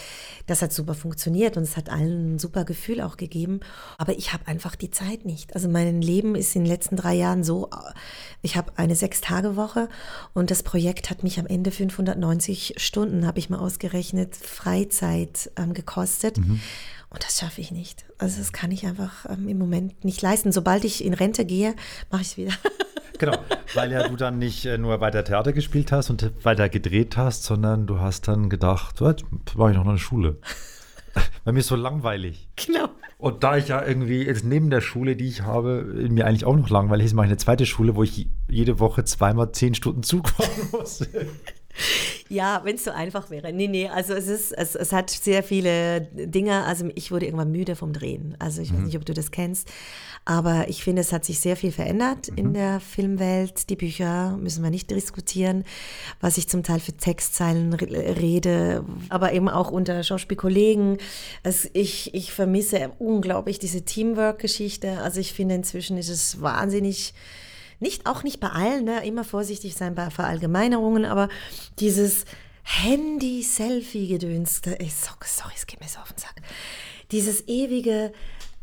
das hat super funktioniert und es hat allen ein super Gefühl auch gegeben. Aber ich habe einfach die Zeit nicht. Also mein Leben ist in den letzten drei Jahren so, ich habe eine Sechs-Tage-Woche und das Projekt hat mich am Ende 590 Stunden, habe ich mal ausgerechnet, Freizeit ähm, gekostet. Mhm. Und das schaffe ich nicht. Also das kann ich einfach ähm, im Moment nicht leisten. Sobald ich in Rente gehe, mache ich es wieder. Genau, weil ja du dann nicht äh, nur weiter Theater gespielt hast und weiter gedreht hast, sondern du hast dann gedacht, jetzt mache ich noch eine Schule. Bei mir ist so langweilig. Genau. Und da ich ja irgendwie jetzt neben der Schule, die ich habe, mir eigentlich auch noch langweilig ist, mache ich eine zweite Schule, wo ich jede Woche zweimal zehn Stunden Zug fahren muss. Ja, wenn es so einfach wäre. Nee, nee, also es ist, es, es hat sehr viele Dinge. Also ich wurde irgendwann müde vom Drehen. Also ich mhm. weiß nicht, ob du das kennst. Aber ich finde, es hat sich sehr viel verändert mhm. in der Filmwelt. Die Bücher müssen wir nicht diskutieren, was ich zum Teil für Textzeilen rede, aber eben auch unter Schauspielkollegen. Also ich, ich vermisse unglaublich diese Teamwork-Geschichte. Also ich finde, inzwischen ist es wahnsinnig nicht, auch nicht bei allen, ne? immer vorsichtig sein bei Verallgemeinerungen, aber dieses Handy-Selfie-Gedöns, sorry, es geht mir so auf den Sack. Dieses ewige,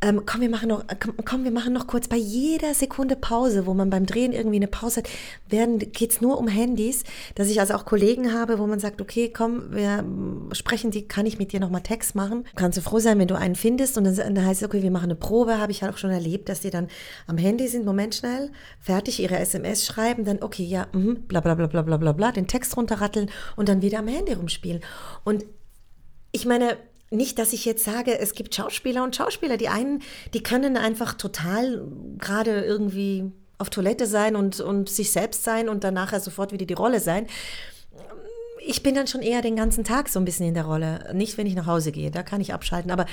ähm, komm, wir machen noch, äh, komm, wir machen noch kurz. Bei jeder Sekunde Pause, wo man beim Drehen irgendwie eine Pause hat, werden, geht's nur um Handys, dass ich also auch Kollegen habe, wo man sagt, okay, komm, wir mm, sprechen die, kann ich mit dir nochmal Text machen? Kannst du froh sein, wenn du einen findest? Und dann, dann heißt es, okay, wir machen eine Probe, habe ich halt auch schon erlebt, dass die dann am Handy sind, Moment schnell, fertig, ihre SMS schreiben, dann, okay, ja, mh, bla bla bla bla bla bla, den Text runterratteln und dann wieder am Handy rumspielen. Und ich meine, nicht, dass ich jetzt sage, es gibt Schauspieler und Schauspieler. Die einen, die können einfach total gerade irgendwie auf Toilette sein und, und sich selbst sein und danach sofort wieder die Rolle sein. ich bin dann schon eher den ganzen Tag so ein bisschen in der Rolle. Nicht, wenn ich nach Hause gehe, da kann ich abschalten. Aber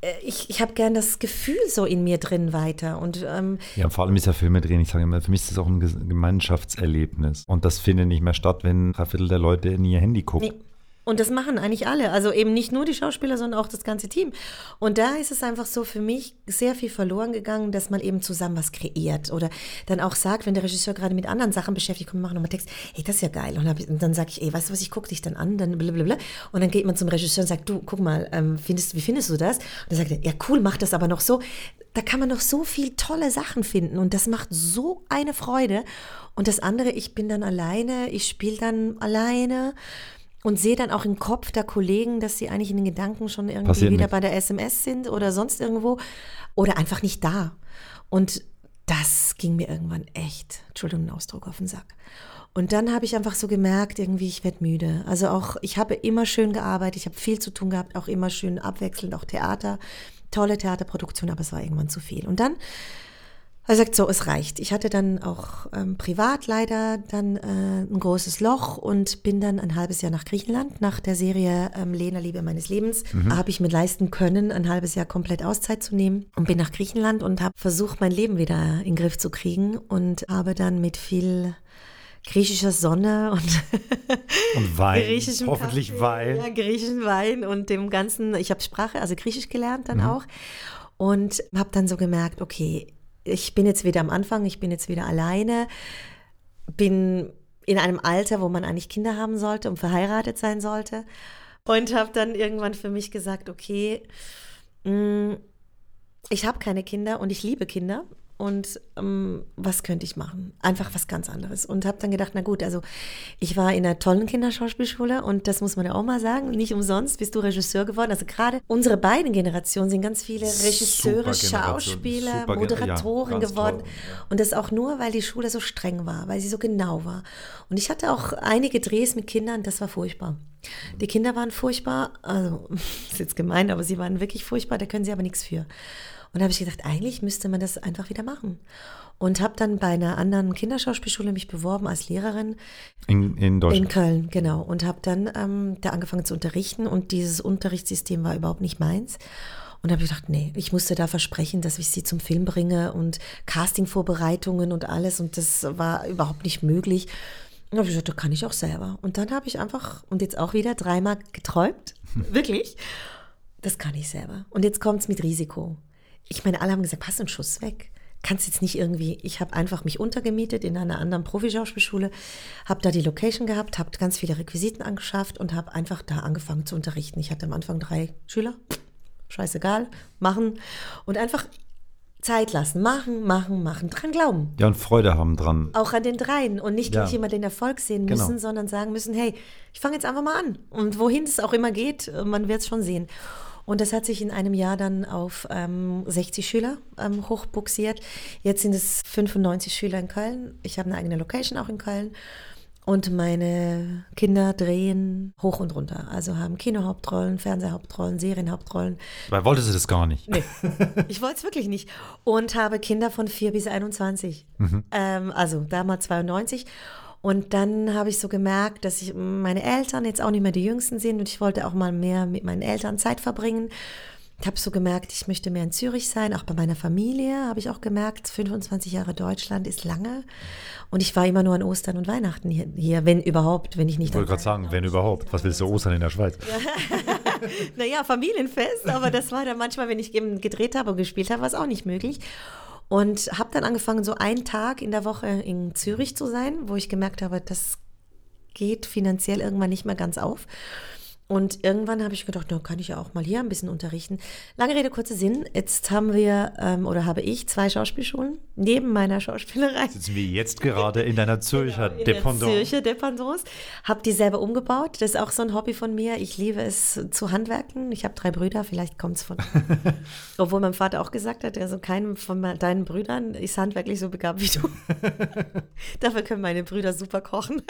äh, ich, ich habe gern das Gefühl so in mir drin weiter. Und, ähm, ja, vor allem ist ja Filme drehen, ich sage immer, für mich ist das auch ein Gemeinschaftserlebnis. Und das findet nicht mehr statt, wenn drei Viertel der Leute in ihr Handy gucken. Nee. Und das machen eigentlich alle. Also eben nicht nur die Schauspieler, sondern auch das ganze Team. Und da ist es einfach so für mich sehr viel verloren gegangen, dass man eben zusammen was kreiert oder dann auch sagt, wenn der Regisseur gerade mit anderen Sachen beschäftigt, komm, wir machen nochmal Text, hey, das ist ja geil. Und, dann sage ich, ey, weißt du was, ich gucke dich dann an, dann blablabla. Und dann geht man zum Regisseur und sagt, du, guck mal, ähm, findest, wie findest du das? Und dann sagt er, ja, cool, mach das aber noch so. Da kann man noch so viel tolle Sachen finden und das macht so eine Freude. Und das andere, ich bin dann alleine, ich spiele dann alleine und sehe dann auch im Kopf der Kollegen, dass sie eigentlich in den Gedanken schon irgendwie Passiert wieder nicht. bei der SMS sind oder sonst irgendwo oder einfach nicht da. Und das ging mir irgendwann echt, Entschuldigung, den Ausdruck auf den Sack. Und dann habe ich einfach so gemerkt, irgendwie, ich werde müde. Also auch, ich habe immer schön gearbeitet, ich habe viel zu tun gehabt, auch immer schön abwechselnd, auch Theater, tolle Theaterproduktion, aber es war irgendwann zu viel. Und dann er sagt so, es reicht. Ich hatte dann auch ähm, privat leider dann äh, ein großes Loch und bin dann ein halbes Jahr nach Griechenland. Nach der Serie ähm, Lena Liebe meines Lebens mhm. habe ich mir leisten können, ein halbes Jahr komplett Auszeit zu nehmen und bin nach Griechenland und habe versucht, mein Leben wieder in den Griff zu kriegen und habe dann mit viel griechischer Sonne und, und Wein, hoffentlich Kaffee, Wein. Ja, griechischen Wein und dem ganzen, ich habe Sprache, also Griechisch gelernt dann mhm. auch und habe dann so gemerkt, okay, ich bin jetzt wieder am Anfang, ich bin jetzt wieder alleine, bin in einem Alter, wo man eigentlich Kinder haben sollte und verheiratet sein sollte. Und habe dann irgendwann für mich gesagt, okay, mm, ich habe keine Kinder und ich liebe Kinder und ähm, was könnte ich machen? Einfach was ganz anderes. Und habe dann gedacht, na gut, also ich war in einer tollen Kinderschauspielschule und das muss man ja auch mal sagen, nicht umsonst bist du Regisseur geworden. Also gerade unsere beiden Generationen sind ganz viele Regisseure, Schauspieler, Moderatoren ja, geworden. Toll, ja. Und das auch nur, weil die Schule so streng war, weil sie so genau war. Und ich hatte auch einige Drehs mit Kindern, das war furchtbar. Die Kinder waren furchtbar, also ist jetzt gemein, aber sie waren wirklich furchtbar, da können sie aber nichts für. Und da habe ich gedacht, eigentlich müsste man das einfach wieder machen. Und habe dann bei einer anderen Kinderschauspielschule mich beworben als Lehrerin. In, in Deutschland? In Köln, genau. Und habe dann ähm, da angefangen zu unterrichten und dieses Unterrichtssystem war überhaupt nicht meins. Und habe ich gedacht, nee, ich musste da versprechen, dass ich sie zum Film bringe und Castingvorbereitungen und alles. Und das war überhaupt nicht möglich. Und habe ich gesagt, da kann ich auch selber. Und dann habe ich einfach, und jetzt auch wieder dreimal geträumt, wirklich, das kann ich selber. Und jetzt kommt es mit Risiko ich meine, alle haben gesagt, pass einen Schuss weg. Kannst jetzt nicht irgendwie, ich habe einfach mich untergemietet in einer anderen Profischauspielschule, habe da die Location gehabt, habe ganz viele Requisiten angeschafft und habe einfach da angefangen zu unterrichten. Ich hatte am Anfang drei Schüler, scheißegal, machen und einfach Zeit lassen, machen, machen, machen, dran glauben. Ja, und Freude haben dran. Auch an den dreien und nicht gleich ja. immer den Erfolg sehen genau. müssen, genau. sondern sagen müssen, hey, ich fange jetzt einfach mal an. Und wohin es auch immer geht, man wird es schon sehen. Und das hat sich in einem Jahr dann auf ähm, 60 Schüler ähm, hochbuxiert. Jetzt sind es 95 Schüler in Köln. Ich habe eine eigene Location auch in Köln. Und meine Kinder drehen hoch und runter. Also haben Kinohauptrollen, Fernsehhauptrollen, Serienhauptrollen. Weil wollte sie das gar nicht? Nee, ich wollte es wirklich nicht. Und habe Kinder von 4 bis 21. Mhm. Ähm, also damals 92. Und dann habe ich so gemerkt, dass ich meine Eltern jetzt auch nicht mehr die Jüngsten sind und ich wollte auch mal mehr mit meinen Eltern Zeit verbringen. Ich habe so gemerkt, ich möchte mehr in Zürich sein. Auch bei meiner Familie habe ich auch gemerkt, 25 Jahre Deutschland ist lange. Und ich war immer nur an Ostern und Weihnachten hier, hier wenn überhaupt, wenn ich nicht. Ich wollte gerade sagen, wenn überhaupt. Was willst du Ostern in der Schweiz? naja, Familienfest, aber das war dann manchmal, wenn ich eben gedreht habe und gespielt habe, war es auch nicht möglich. Und habe dann angefangen, so einen Tag in der Woche in Zürich zu sein, wo ich gemerkt habe, das geht finanziell irgendwann nicht mehr ganz auf. Und irgendwann habe ich gedacht, na, kann ich ja auch mal hier ein bisschen unterrichten. Lange Rede, kurzer Sinn. Jetzt haben wir ähm, oder habe ich zwei Schauspielschulen neben meiner Schauspielerei. Sitzen wir jetzt gerade in deiner Zürcher genau, in Dependance. Zürcher Dependance. Habe die selber umgebaut. Das ist auch so ein Hobby von mir. Ich liebe es zu handwerken. Ich habe drei Brüder, vielleicht kommt es von. Obwohl mein Vater auch gesagt hat, also keinem von deinen Brüdern ist handwerklich so begabt wie du. Dafür können meine Brüder super kochen.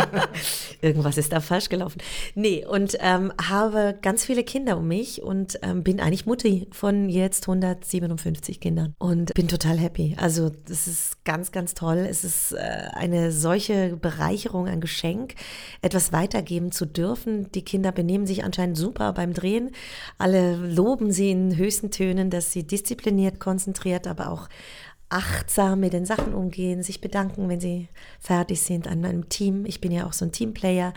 Irgendwas ist da falsch gelaufen. Nee, und und ähm, habe ganz viele Kinder um mich und ähm, bin eigentlich Mutti von jetzt 157 Kindern und bin total happy. Also das ist ganz, ganz toll. Es ist äh, eine solche Bereicherung, ein Geschenk, etwas weitergeben zu dürfen. Die Kinder benehmen sich anscheinend super beim Drehen. Alle loben sie in höchsten Tönen, dass sie diszipliniert, konzentriert, aber auch achtsam mit den Sachen umgehen, sich bedanken, wenn sie fertig sind an einem Team. Ich bin ja auch so ein Teamplayer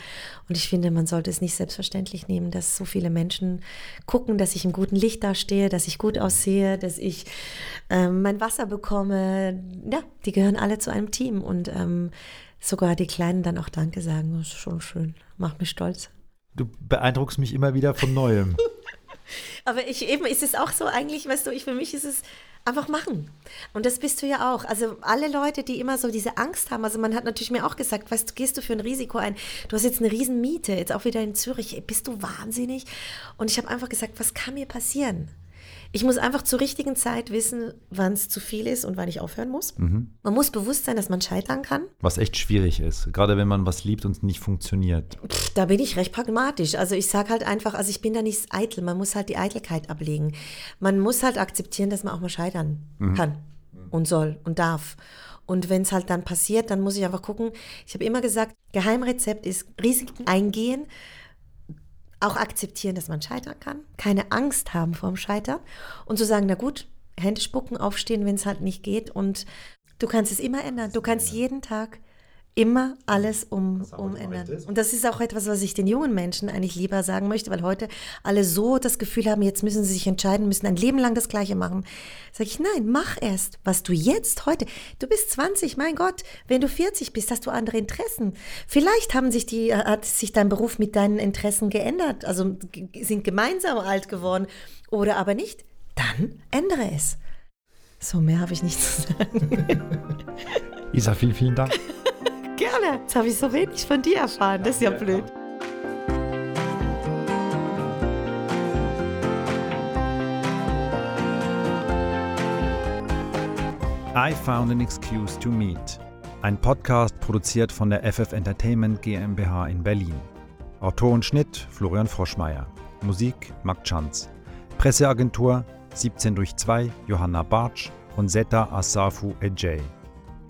und ich finde, man sollte es nicht selbstverständlich nehmen, dass so viele Menschen gucken, dass ich im guten Licht dastehe, dass ich gut aussehe, dass ich ähm, mein Wasser bekomme. Ja, die gehören alle zu einem Team und ähm, sogar die Kleinen dann auch Danke sagen. Das ist schon schön, macht mich stolz. Du beeindruckst mich immer wieder von Neuem. Aber ich eben ist es auch so eigentlich, weißt du, ich für mich ist es einfach machen. Und das bist du ja auch. Also alle Leute, die immer so diese Angst haben, also man hat natürlich mir auch gesagt, du, gehst du für ein Risiko ein? Du hast jetzt eine Riesenmiete, jetzt auch wieder in Zürich. Bist du wahnsinnig? Und ich habe einfach gesagt, was kann mir passieren? Ich muss einfach zur richtigen Zeit wissen, wann es zu viel ist und wann ich aufhören muss. Mhm. Man muss bewusst sein, dass man scheitern kann. Was echt schwierig ist, gerade wenn man was liebt und es nicht funktioniert. Pff, da bin ich recht pragmatisch. Also ich sage halt einfach, also ich bin da nicht eitel. Man muss halt die Eitelkeit ablegen. Man muss halt akzeptieren, dass man auch mal scheitern mhm. kann und soll und darf. Und wenn es halt dann passiert, dann muss ich einfach gucken. Ich habe immer gesagt, Geheimrezept ist Risiken eingehen, auch akzeptieren, dass man scheitern kann, keine Angst haben vor dem Scheitern. Und zu sagen, na gut, Hände spucken, aufstehen, wenn es halt nicht geht. Und du kannst es immer ändern. Du kannst jeden Tag immer alles um, umändern. Und das ist auch etwas, was ich den jungen Menschen eigentlich lieber sagen möchte, weil heute alle so das Gefühl haben, jetzt müssen sie sich entscheiden, müssen ein Leben lang das Gleiche machen. Sag ich, nein, mach erst, was du jetzt heute, du bist 20, mein Gott, wenn du 40 bist, hast du andere Interessen. Vielleicht haben sich die, hat sich dein Beruf mit deinen Interessen geändert, also sind gemeinsam alt geworden oder aber nicht. Dann ändere es. So, mehr habe ich nicht zu sagen. Isa, vielen, vielen Dank. Gerne. Jetzt habe ich so wenig von dir erfahren. Das ist ja blöd. I Found an Excuse to Meet. Ein Podcast produziert von der FF Entertainment GmbH in Berlin. Autor und Schnitt Florian Froschmeier. Musik Marc Schanz. Presseagentur 17 durch 2 Johanna Bartsch und Zeta Asafu Ejay.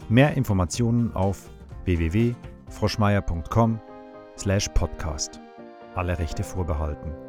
Mehr Informationen auf www.froschmeier.com/podcast. Alle Rechte vorbehalten.